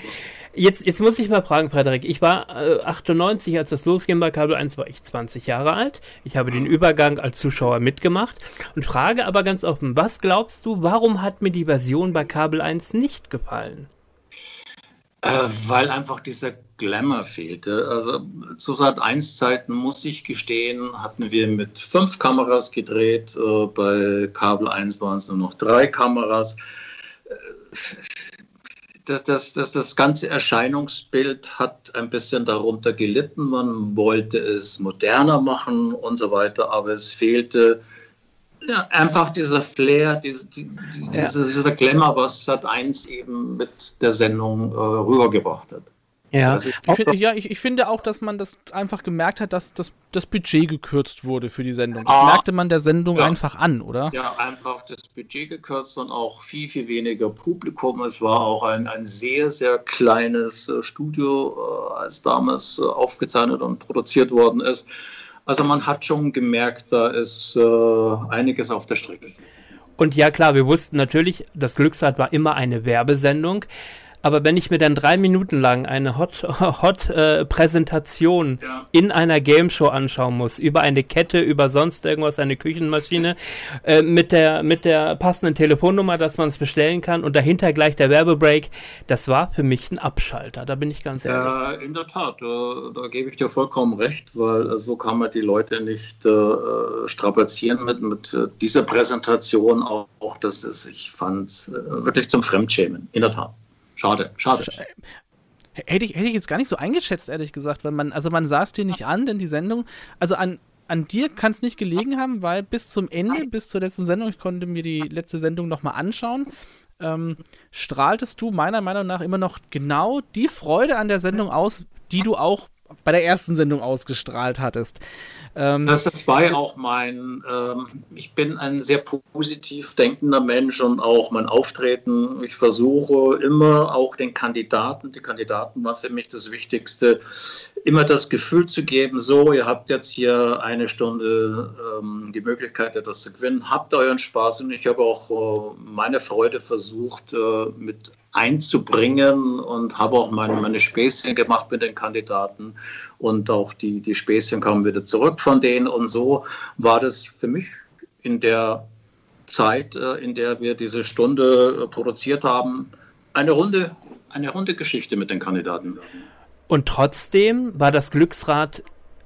S5: Jetzt, jetzt muss ich mal fragen, Frederik. Ich war äh, 98, als das losging bei Kabel 1, war ich 20 Jahre alt. Ich habe den Übergang als Zuschauer mitgemacht und frage aber ganz offen, was glaubst du, warum hat mir die Version bei Kabel 1 nicht gefallen?
S3: Äh, weil einfach dieser Glamour fehlte. Also zu Sat 1 Zeiten muss ich gestehen, hatten wir mit fünf Kameras gedreht. Äh, bei Kabel 1 waren es nur noch drei Kameras. Das, das, das, das ganze Erscheinungsbild hat ein bisschen darunter gelitten. Man wollte es moderner machen und so weiter, aber es fehlte ja, einfach dieser Flair, diese, die, ja. dieser, Glamour, was Sat 1 eben mit der Sendung äh, rübergebracht hat.
S6: Ja, also ich, find, ja ich, ich, finde auch, dass man das einfach gemerkt hat, dass das, das Budget gekürzt wurde für die Sendung. Das ah, merkte man der Sendung ja. einfach an, oder?
S3: Ja, einfach das Budget gekürzt und auch viel, viel weniger Publikum. Es war auch ein, ein sehr, sehr kleines äh, Studio, äh, als damals äh, aufgezeichnet und produziert worden ist. Also man hat schon gemerkt, da ist äh, einiges auf der Strecke.
S5: Und ja klar, wir wussten natürlich, das Glücksrad war immer eine Werbesendung. Aber wenn ich mir dann drei Minuten lang eine Hot-Präsentation <laughs> Hot, äh, ja. in einer Game Show anschauen muss, über eine Kette, über sonst irgendwas, eine Küchenmaschine, äh, mit, der, mit der passenden Telefonnummer, dass man es bestellen kann und dahinter gleich der Werbebreak, das war für mich ein Abschalter, da bin ich ganz ehrlich.
S3: Ja, in der Tat, da, da gebe ich dir vollkommen recht, weil so kann man die Leute nicht äh, strapazieren mit, mit dieser Präsentation auch, auch das ist, ich fand, äh, wirklich zum Fremdschämen, in der Tat. Schade, schade.
S6: Hätte ich, hätte ich jetzt gar nicht so eingeschätzt, ehrlich gesagt, weil man, also man saß dir nicht an, denn die Sendung, also an, an dir kann es nicht gelegen haben, weil bis zum Ende, bis zur letzten Sendung, ich konnte mir die letzte Sendung nochmal anschauen, ähm, strahltest du meiner Meinung nach immer noch genau die Freude an der Sendung aus, die du auch bei der ersten Sendung ausgestrahlt hattest.
S3: Ähm, das, war ja auch mein, ähm, ich bin ein sehr positiv denkender Mensch und auch mein Auftreten. Ich versuche immer auch den Kandidaten, die Kandidaten war für mich das Wichtigste, immer das Gefühl zu geben, so, ihr habt jetzt hier eine Stunde ähm, die Möglichkeit, etwas zu gewinnen, habt euren Spaß und ich habe auch äh, meine Freude versucht, äh, mit einzubringen und habe auch meine, meine Späßchen gemacht mit den Kandidaten und auch die, die Späßchen kamen wieder zurück von denen und so war das für mich in der Zeit, äh, in der wir diese Stunde äh, produziert haben, eine runde, eine runde Geschichte mit den Kandidaten.
S5: Und trotzdem war das Glücksrad,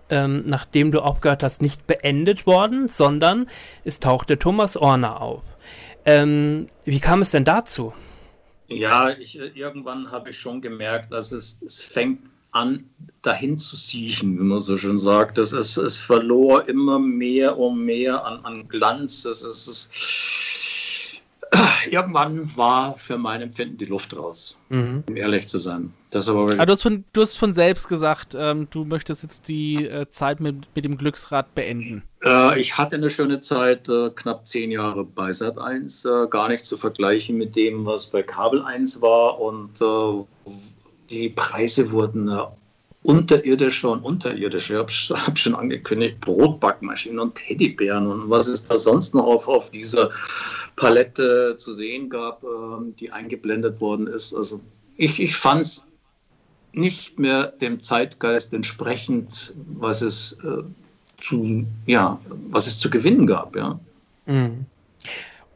S5: ähm, nachdem du aufgehört hast, nicht beendet worden, sondern es tauchte Thomas Orner auf. Ähm, wie kam es denn dazu?
S3: Ja, ich, äh, irgendwann habe ich schon gemerkt, dass es, es fängt an, dahin zu siechen, wie man so schön sagt. Das ist, es verlor immer mehr und mehr an, an Glanz. Es ist, es, irgendwann war für mein Empfinden die Luft raus, mhm. um ehrlich zu sein.
S6: Das aber, aber du, hast von, du hast von selbst gesagt, ähm, du möchtest jetzt die äh, Zeit mit, mit dem Glücksrad beenden.
S3: Äh, ich hatte eine schöne Zeit, äh, knapp zehn Jahre bei Sat 1, äh, gar nicht zu vergleichen mit dem, was bei Kabel 1 war und äh, die Preise wurden unterirdischer und unterirdischer. Ich habe <laughs> hab schon angekündigt, Brotbackmaschinen und Teddybären und was es da sonst noch auf, auf dieser Palette zu sehen gab, ähm, die eingeblendet worden ist. Also ich, ich fand es nicht mehr dem Zeitgeist entsprechend, was es äh, zu, ja, was es zu gewinnen gab, ja. Mhm.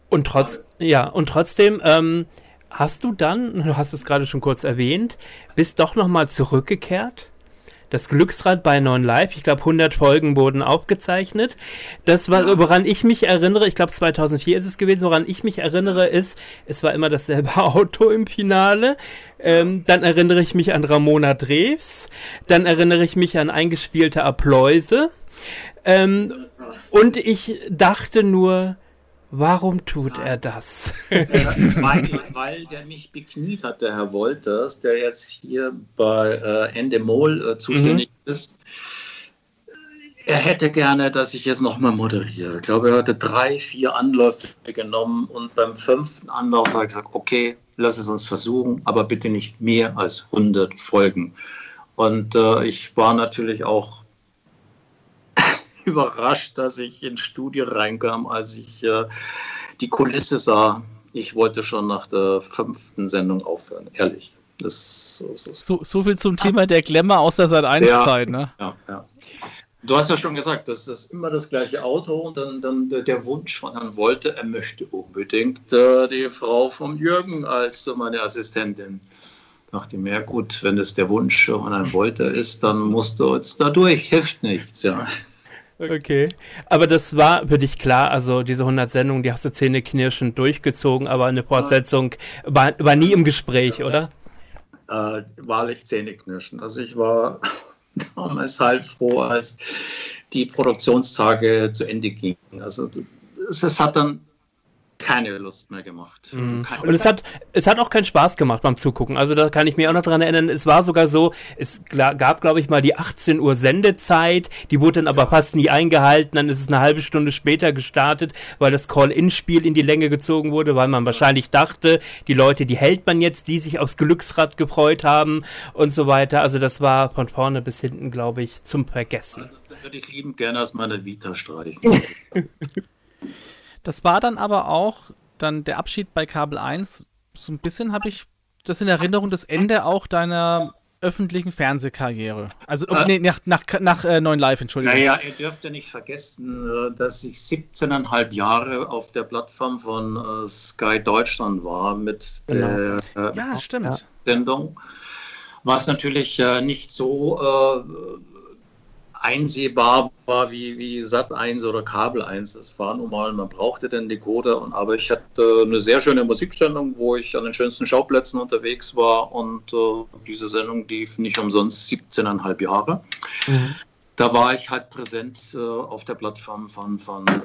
S5: Und trotz, ja, und trotzdem, ähm, hast du dann, du hast es gerade schon kurz erwähnt, bist doch nochmal zurückgekehrt das Glücksrad bei Non Live. Ich glaube, 100 Folgen wurden aufgezeichnet. Das war, woran ich mich erinnere, ich glaube 2004 ist es gewesen, woran ich mich erinnere, ist, es war immer dasselbe <laughs> Auto im Finale. Ähm, dann erinnere ich mich an Ramona Drews. Dann erinnere ich mich an eingespielte Appläuse. Ähm, und ich dachte nur, Warum tut er das?
S3: weil, <laughs> weil, der mich bekniet hat, der Herr Wolters, der jetzt hier bei äh, Endemol äh, zuständig mhm. ist. Er hätte gerne, dass ich jetzt nochmal moderiere. Ich glaube, er hatte drei, vier Anläufe genommen und beim fünften Anlauf habe ich gesagt, okay, lass es uns versuchen, aber bitte nicht mehr als 100 Folgen. Und äh, ich war natürlich auch überrascht, dass ich ins Studio reinkam, als ich äh, die Kulisse sah. Ich wollte schon nach der fünften Sendung aufhören, ehrlich. Das,
S6: das, das so, so, viel zum Thema der Glamour aus der Sat 1 Zeit, ne?
S3: Ja, ja. Du hast ja schon gesagt, das ist immer das gleiche Auto und dann, dann der Wunsch von Herrn Wolte, er möchte unbedingt äh, die Frau von Jürgen als meine Assistentin. Dachte mir, ja gut, wenn es der Wunsch von Herrn Wolte ist, dann musst du jetzt dadurch, hilft nichts, ja.
S5: Okay. Aber das war für dich klar, also diese 100 Sendungen, die hast du zähneknirschend durchgezogen, aber eine Fortsetzung war, war nie im Gespräch, oder?
S3: Äh, wahrlich zähneknirschen. Also ich war <laughs> damals halt froh, als die Produktionstage zu Ende gingen. Also es, es hat dann keine Lust mehr gemacht.
S5: Mhm. Und es hat, es hat auch keinen Spaß gemacht beim Zugucken. Also da kann ich mir auch noch dran erinnern. Es war sogar so, es gab, glaube ich, mal die 18 Uhr Sendezeit. Die wurde dann aber ja. fast nie eingehalten. Dann ist es eine halbe Stunde später gestartet, weil das Call-In-Spiel in die Länge gezogen wurde, weil man wahrscheinlich dachte, die Leute, die hält man jetzt, die sich aufs Glücksrad gefreut haben und so weiter. Also das war von vorne bis hinten, glaube ich, zum Vergessen. Also,
S3: würde ich lieben gerne aus meiner Vita streichen. <laughs>
S6: Das war dann aber auch dann der Abschied bei Kabel 1. So ein bisschen habe ich das in Erinnerung, das Ende auch deiner öffentlichen Fernsehkarriere. Also äh, nee, nach, nach, nach äh, 9 Live, Entschuldigung.
S3: Naja, ihr dürft ja nicht vergessen, äh, dass ich 17,5 Jahre auf der Plattform von äh, Sky Deutschland war mit genau. der
S6: äh, ja, stimmt.
S3: Sendung. Was natürlich äh, nicht so einsehbar war wie, wie Sat 1 oder Kabel 1. Es war nun mal, man brauchte den Decoder, und, aber ich hatte eine sehr schöne Musiksendung, wo ich an den schönsten Schauplätzen unterwegs war und äh, diese Sendung lief nicht umsonst 17,5 Jahre. Mhm. Da war ich halt präsent äh, auf der Plattform von, von, äh,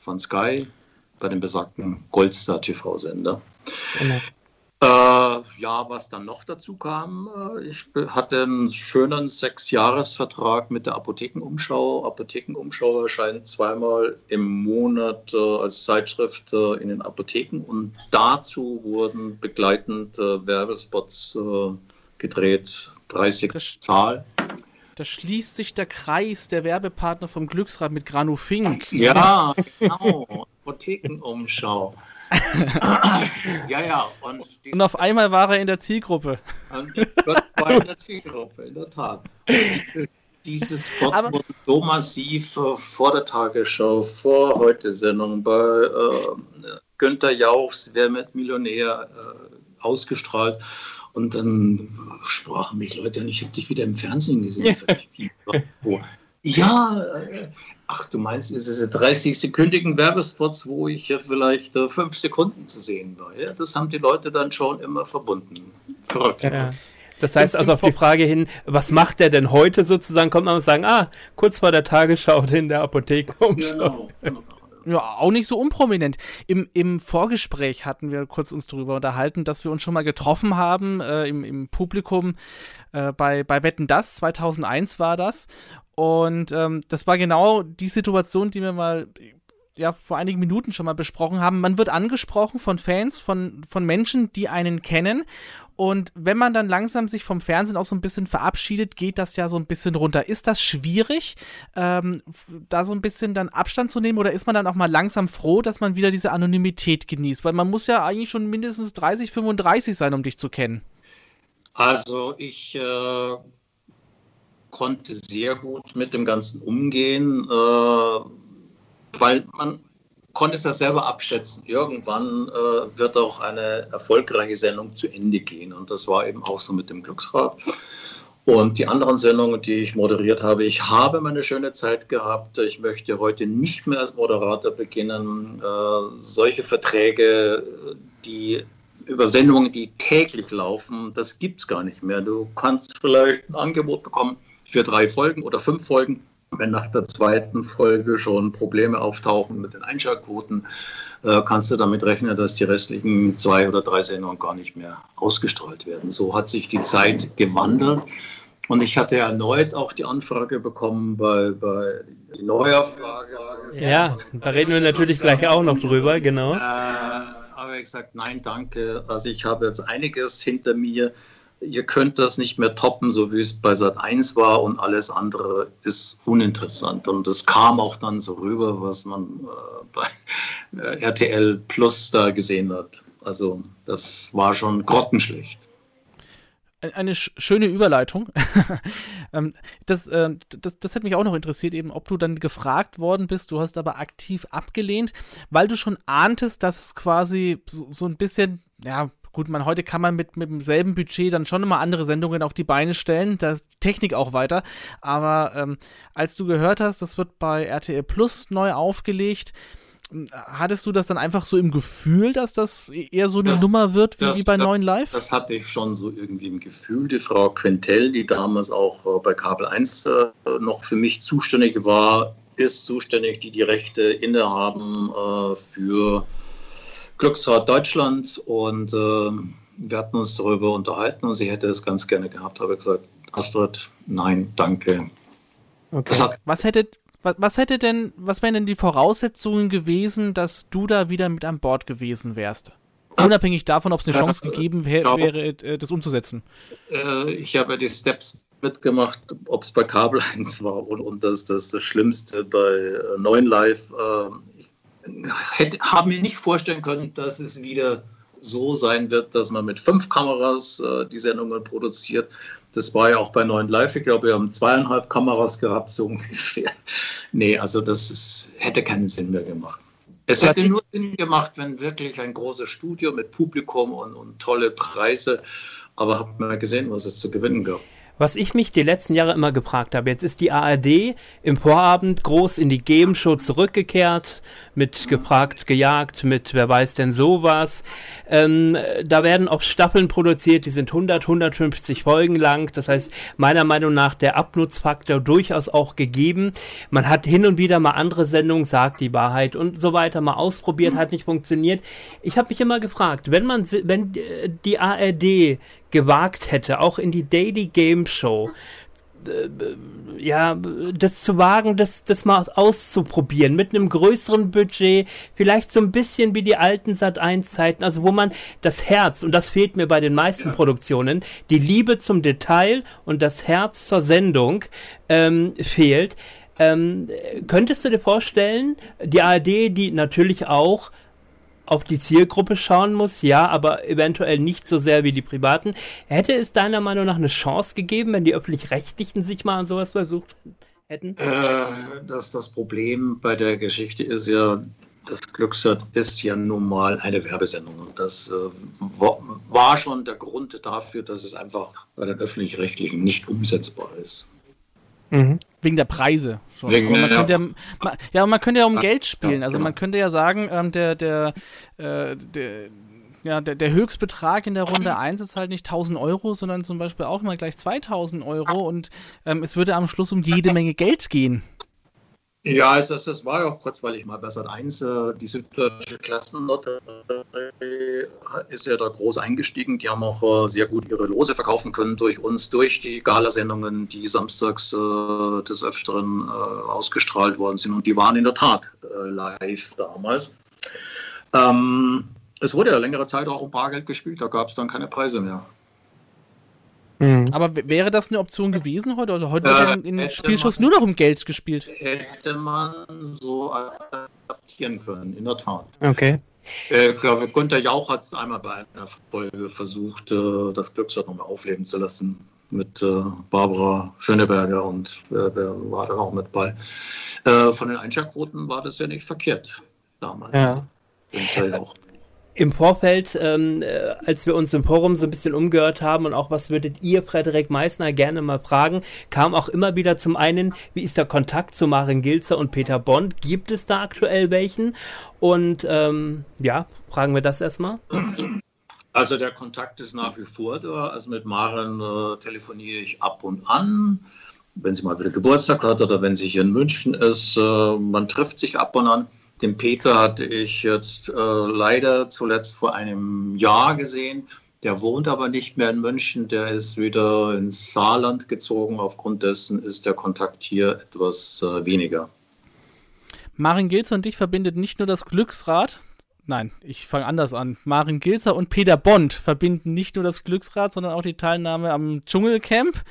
S3: von Sky bei dem besagten Goldstar TV-Sender. Genau. Äh, ja, was dann noch dazu kam, äh, ich hatte einen schönen Sechsjahresvertrag mit der Apothekenumschau. Apothekenumschau erscheint zweimal im Monat äh, als Zeitschrift äh, in den Apotheken und dazu wurden begleitend äh, Werbespots äh, gedreht, 30 das Zahl.
S6: Da schließt sich der Kreis der Werbepartner vom Glücksrad mit Granu Fink.
S3: Ja, genau. Apothekenumschau.
S6: Ja, ja. Und, und, auf einmal war er in der Zielgruppe.
S3: Gott war in der Zielgruppe, in der Tat. Dieses, dieses Spot Aber wurde so massiv äh, vor der Tagesschau, vor heute Sendung bei äh, Günther Jauchs Wer mit Millionär äh, ausgestrahlt. Und dann sprachen mich Leute an, ich habe dich wieder im Fernsehen gesehen. Ja, ja äh, Ach, du meinst diese 30-sekündigen Werbespots, wo ich ja vielleicht äh, fünf Sekunden zu sehen war. Ja? Das haben die Leute dann schon immer verbunden. Verrückt. Ja.
S5: Das heißt also auf die Frage hin, was macht der denn heute sozusagen, kommt man und sagen, ah, kurz vor der Tagesschau in der Apotheke <laughs> umschauen. Genau.
S6: Ja, auch nicht so unprominent. Im, Im Vorgespräch hatten wir kurz uns darüber unterhalten, dass wir uns schon mal getroffen haben äh, im, im Publikum äh, bei, bei Wetten Das, 2001 war das. Und ähm, das war genau die Situation, die wir mal ja, vor einigen Minuten schon mal besprochen haben. Man wird angesprochen von Fans, von, von Menschen, die einen kennen. Und wenn man dann langsam sich vom Fernsehen auch so ein bisschen verabschiedet, geht das ja so ein bisschen runter. Ist das schwierig, ähm, da so ein bisschen dann Abstand zu nehmen? Oder ist man dann auch mal langsam froh, dass man wieder diese Anonymität genießt? Weil man muss ja eigentlich schon mindestens 30, 35 sein, um dich zu kennen.
S3: Also ich äh, konnte sehr gut mit dem Ganzen umgehen, äh, weil man konnte es ja selber abschätzen. Irgendwann äh, wird auch eine erfolgreiche Sendung zu Ende gehen. Und das war eben auch so mit dem Glücksrad. Und die anderen Sendungen, die ich moderiert habe, ich habe meine schöne Zeit gehabt. Ich möchte heute nicht mehr als Moderator beginnen. Äh, solche Verträge, die über Sendungen, die täglich laufen, das gibt es gar nicht mehr. Du kannst vielleicht ein Angebot bekommen für drei Folgen oder fünf Folgen. Wenn nach der zweiten Folge schon Probleme auftauchen mit den Einschaltquoten, äh, kannst du damit rechnen, dass die restlichen zwei oder drei Sendungen gar nicht mehr ausgestrahlt werden. So hat sich die Zeit gewandelt. Und ich hatte erneut auch die Anfrage bekommen bei, bei die Neuauflage.
S5: Ja, da reden wir natürlich gleich auch noch drüber, genau. Äh,
S3: habe ich gesagt, nein, danke. Also ich habe jetzt einiges hinter mir. Ihr könnt das nicht mehr toppen, so wie es bei Sat 1 war und alles andere ist uninteressant. Und es kam auch dann so rüber, was man äh, bei äh, RTL Plus da gesehen hat. Also das war schon grottenschlecht
S6: eine schöne Überleitung. <laughs> Ähm, das, äh, das, das hat mich auch noch interessiert, eben, ob du dann gefragt worden bist. Du hast aber aktiv abgelehnt, weil du schon ahntest, dass es quasi so ein bisschen, ja, gut, man heute kann man mit, mit demselben Budget dann schon immer andere Sendungen auf die Beine stellen. Da ist die Technik auch weiter. Aber ähm, als du gehört hast, das wird bei RTL Plus neu aufgelegt, hattest du das dann einfach so im Gefühl, dass das eher so eine das, Nummer wird wie, das, wie bei Neuen Live?
S3: Das hatte ich schon so irgendwie im Gefühl. Die Frau Quentel, die damals auch äh, bei Kabel 1 äh, noch für mich zuständig war, ist zuständig, die die Rechte innehaben äh, für Glücksrad Deutschland. Und äh, wir hatten uns darüber unterhalten und sie hätte es ganz gerne gehabt. Habe gesagt, Astrid, nein, danke.
S6: Okay. Was hätte, was, was hätte denn, was wären denn die Voraussetzungen gewesen, dass du da wieder mit an Bord gewesen wärst? Unabhängig davon, ob es eine Chance gegeben wär, wäre, äh, das umzusetzen.
S3: Äh, ich habe die Steps mitgemacht, ob es bei Kabel 1 war und, und das, das, das Schlimmste bei 9 äh, Live. Ich habe mir nicht vorstellen können, dass es wieder so sein wird, dass man mit fünf Kameras die Sendungen produziert das war ja auch bei 9 Live. Ich glaube, wir haben zweieinhalb Kameras gehabt, so <laughs> ungefähr. Nee, also das ist, hätte keinen Sinn mehr gemacht. Es hätte nur Sinn gemacht, wenn wirklich ein großes Studio mit Publikum und, und tolle Preise, aber habt mal gesehen, was es zu gewinnen gab.
S5: Was ich mich die letzten Jahre immer gefragt habe, jetzt ist die ARD im Vorabend groß in die Game Show zurückgekehrt, mit gefragt, gejagt, mit wer weiß denn sowas. Ähm, da werden auch Staffeln produziert, die sind 100, 150 Folgen lang. Das heißt, meiner Meinung nach der Abnutzfaktor durchaus auch gegeben. Man hat hin und wieder mal andere Sendungen, sagt die Wahrheit und so weiter, mal ausprobiert, hat nicht funktioniert. Ich habe mich immer gefragt, wenn man, wenn die ARD gewagt hätte, auch in die Daily Game Show, äh, ja, das zu wagen, das, das mal auszuprobieren, mit einem größeren Budget, vielleicht so ein bisschen wie die alten Sat 1 Zeiten, also wo man das Herz, und das fehlt mir bei den meisten ja. Produktionen, die Liebe zum Detail und das Herz zur Sendung ähm, fehlt. Ähm, könntest du dir vorstellen, die ARD, die natürlich auch auf die Zielgruppe schauen muss, ja, aber eventuell nicht so sehr wie die privaten. Hätte es deiner Meinung nach eine Chance gegeben, wenn die öffentlich-rechtlichen sich mal an sowas versucht hätten?
S3: Äh, das, das Problem bei der Geschichte ist ja, das Glücksrad ist ja nun mal eine Werbesendung. Und das äh, war schon der Grund dafür, dass es einfach bei den öffentlich-rechtlichen nicht umsetzbar ist.
S6: Mhm. Wegen der Preise. Schon. Wegen, man ja. Ja, man, ja, man könnte ja um Geld spielen. Also genau. man könnte ja sagen, ähm, der, der, äh, der, ja, der, der Höchstbetrag in der Runde <clears throat> 1 ist halt nicht 1000 Euro, sondern zum Beispiel auch immer gleich 2000 Euro und ähm, es würde am Schluss um jede Menge Geld gehen.
S3: Ja, es, es war ja auch kurzweilig mal bei Sat 1. Äh, die süddeutsche Klassenlotterie ist ja da groß eingestiegen. Die haben auch äh, sehr gut ihre Lose verkaufen können durch uns, durch die Galasendungen, die samstags äh, des Öfteren äh, ausgestrahlt worden sind. Und die waren in der Tat äh, live damals. Ähm, es wurde ja längere Zeit auch um Bargeld gespielt, da gab es dann keine Preise mehr.
S6: Mhm. Aber wäre das eine Option gewesen heute? Also heute äh, wird in, Spielschuss nur noch um Geld gespielt.
S3: Hätte man so adaptieren können, in der Tat.
S5: Okay.
S3: Äh, Gunter Jauch hat es einmal bei einer Folge versucht, äh, das Glücksrad nochmal aufleben zu lassen mit äh, Barbara Schöneberger und wer, wer war da auch mit bei. Äh, von den Einschaltquoten war das ja nicht verkehrt damals.
S5: Ja. Gunter Jauch Im Vorfeld, ähm, äh, als wir uns im Forum so ein bisschen umgehört haben und auch was würdet ihr, Frederik Meissner, gerne mal fragen, kam auch immer wieder zum einen, wie ist der Kontakt zu Maren Gilzer und Peter Bond? Gibt es da aktuell welchen? Und ähm, ja, fragen wir das erstmal.
S3: Also der Kontakt ist nach wie vor da. Also mit Maren äh, telefoniere ich ab und an, wenn sie mal wieder Geburtstag hat oder wenn sie hier in München ist. Äh, man trifft sich ab und an. Den Peter hatte ich jetzt äh, leider zuletzt vor einem Jahr gesehen. Der wohnt aber nicht mehr in München, der ist wieder ins Saarland gezogen. Aufgrund dessen ist der Kontakt hier etwas äh, weniger.
S6: Marin Gilzer und dich verbindet nicht nur das Glücksrad. Nein, ich fange anders an. Marin Gilzer und Peter Bond verbinden nicht nur das Glücksrad, sondern auch die Teilnahme am Dschungelcamp.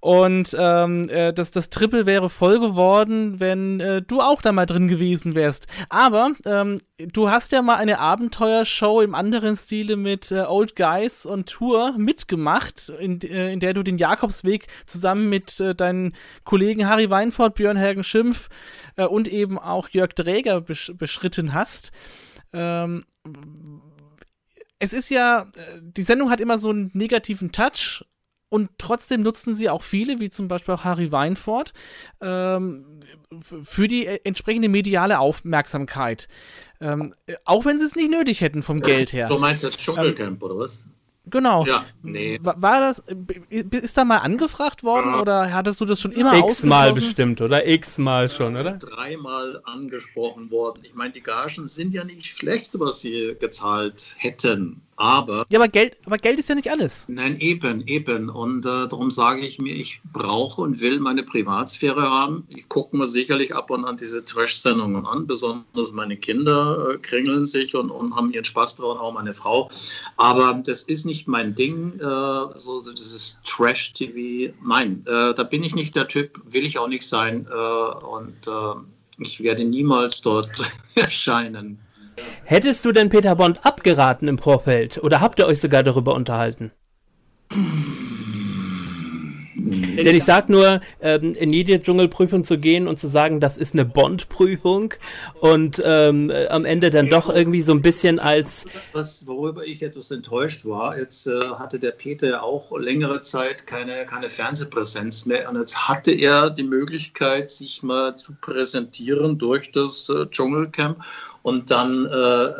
S6: Und ähm, äh, das, das Triple wäre voll geworden, wenn äh, du auch da mal drin gewesen wärst. Aber ähm, du hast ja mal eine Abenteuershow im anderen Stile mit äh, Old Guys on Tour mitgemacht, in, äh, in der du den Jakobsweg zusammen mit äh, deinen Kollegen Harry Weinfurt, Björn Hergen Schimpf äh, und eben auch Jörg Dräger besch beschritten hast. Ähm, es ist ja, die Sendung hat immer so einen negativen Touch und trotzdem nutzen sie auch viele, wie zum Beispiel auch Harry Weinfurt, ähm, für die äh, entsprechende mediale Aufmerksamkeit. Ähm, auch wenn sie es nicht nötig hätten vom Geld her.
S3: Du meinst das Dschungelcamp, ähm, oder was?
S6: Genau.
S3: Ja, nee.
S6: War das, ist da mal angefragt worden ja. oder hattest du das schon immer
S5: X-mal bestimmt, oder? X-mal schon, oder?
S3: Dreimal angesprochen worden. Ich meine, die Gagen sind ja nicht schlecht, was sie gezahlt hätten. Aber.
S6: Ja, aber Geld, aber Geld ist ja nicht alles.
S3: Nein, eben, eben. Und äh, darum sage ich mir, ich brauche und will meine Privatsphäre haben. Ich gucke mir sicherlich ab und an diese Trash-Sendungen an. Besonders meine Kinder äh, kringeln sich und, und haben ihren Spaß daran, auch meine Frau. Aber das ist nicht mein Ding, äh, so, so dieses Trash-TV. Nein, äh, da bin ich nicht der Typ, will ich auch nicht sein. Äh, und äh, ich werde niemals dort <laughs> erscheinen.
S5: Hättest du denn Peter Bond abgeraten im Vorfeld oder habt ihr euch sogar darüber unterhalten? Denn ich sag nur, ähm, in jede Dschungelprüfung zu gehen und zu sagen, das ist eine Bond-Prüfung und ähm, äh, am Ende dann doch irgendwie so ein bisschen als.
S3: Was, worüber ich etwas enttäuscht war, jetzt äh, hatte der Peter auch längere Zeit keine, keine Fernsehpräsenz mehr und jetzt hatte er die Möglichkeit, sich mal zu präsentieren durch das äh, Dschungelcamp und dann äh,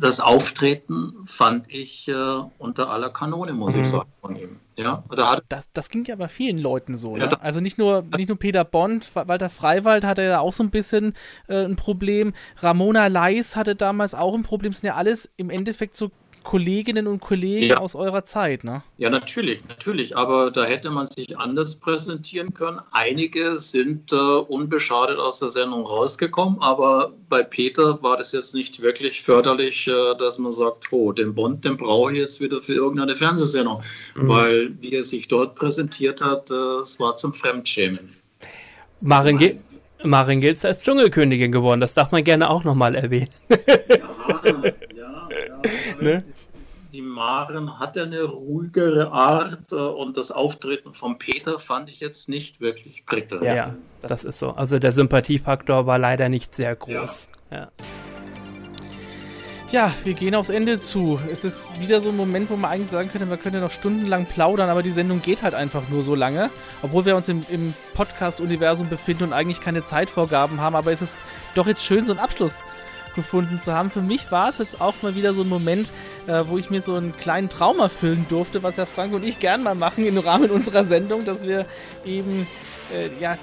S3: das Auftreten fand ich äh, unter aller Kanone, muss mhm. ich sagen, von ihm. Ja,
S6: das, das ging ja bei vielen Leuten so. Ja, ne? Also nicht nur, nicht nur Peter Bond, Walter Freiwald hatte ja auch so ein bisschen äh, ein Problem. Ramona Leis hatte damals auch ein Problem. Das sind ja alles im Endeffekt so Kolleginnen und Kollegen ja. aus eurer Zeit, ne?
S3: Ja, natürlich, natürlich. Aber da hätte man sich anders präsentieren können. Einige sind äh, unbeschadet aus der Sendung rausgekommen, aber bei Peter war das jetzt nicht wirklich förderlich, äh, dass man sagt, oh, den Bond, den brauche ich jetzt wieder für irgendeine Fernsehsendung. Mhm. Weil, wie er sich dort präsentiert hat, äh, es war zum Fremdschämen.
S5: Marin, Ge Marin Gilzer ist Dschungelkönigin geworden, das darf man gerne auch nochmal erwähnen. ja.
S3: Ne? die Maren hatte eine ruhigere Art äh, und das Auftreten von Peter fand ich jetzt nicht wirklich prickelnd.
S5: Ja, das ist so. Also der Sympathiefaktor war leider nicht sehr groß. Ja. ja.
S6: Ja, wir gehen aufs Ende zu. Es ist wieder so ein Moment, wo man eigentlich sagen könnte, man könnte noch stundenlang plaudern, aber die Sendung geht halt einfach nur so lange. Obwohl wir uns im, im Podcast-Universum befinden und eigentlich keine Zeitvorgaben haben, aber es ist doch jetzt schön, so einen Abschluss gefunden zu haben. Für mich war es jetzt auch mal wieder so ein Moment, äh, wo ich mir so einen kleinen Traum erfüllen durfte, was ja Frank und ich gern mal machen im Rahmen unserer Sendung, dass wir eben äh, ja,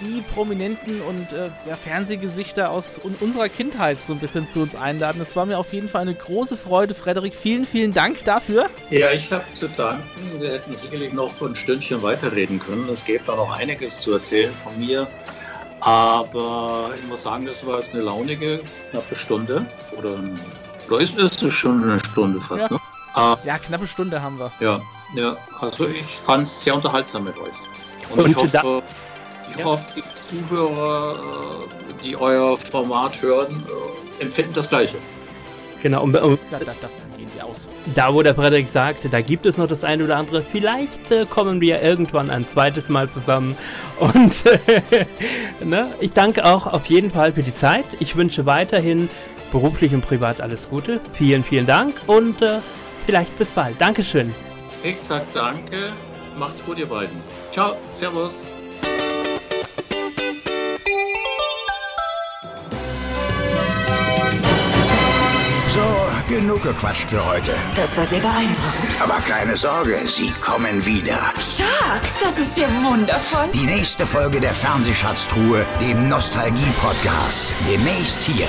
S6: die, prominenten und äh, ja, Fernsehgesichter aus unserer Kindheit so ein bisschen zu uns einladen. Das war mir auf jeden Fall eine große Freude. Frederik, vielen, vielen Dank dafür.
S3: Ja, ich habe zu danken. Wir hätten sicherlich noch ein Stündchen weiterreden können. Es gäbe da noch einiges zu erzählen von mir. Aber ich muss sagen, das war jetzt eine launige knappe Stunde. Oder, oder ist es schon eine Stunde fast,
S6: ja.
S3: ne?
S6: Ah, ja, knappe Stunde haben wir.
S3: Ja, ja. Also ich fand es sehr unterhaltsam mit euch. Und, Und ich hoffe, ich ja. hoffe, die Zuhörer, äh, die euer Format hören, äh, empfinden das Gleiche.
S5: Genau, um, um, ja, da, davon gehen wir aus. Da, wo der Frederik sagte, da gibt es noch das eine oder andere. Vielleicht äh, kommen wir irgendwann ein zweites Mal zusammen. <laughs> Und äh, ne, ich danke auch auf jeden Fall für die Zeit. Ich wünsche weiterhin beruflich und privat alles Gute. Vielen, vielen Dank und äh, vielleicht bis bald. Dankeschön.
S3: Ich sag danke. Macht's gut, ihr beiden. Ciao. Servus.
S1: Genug gequatscht für heute.
S2: Das war sehr beeindruckend.
S1: Aber keine Sorge, sie kommen wieder.
S7: Stark! Das ist ja wundervoll.
S1: Die nächste Folge der Fernsehschatztruhe, dem Nostalgie-Podcast. Demnächst hier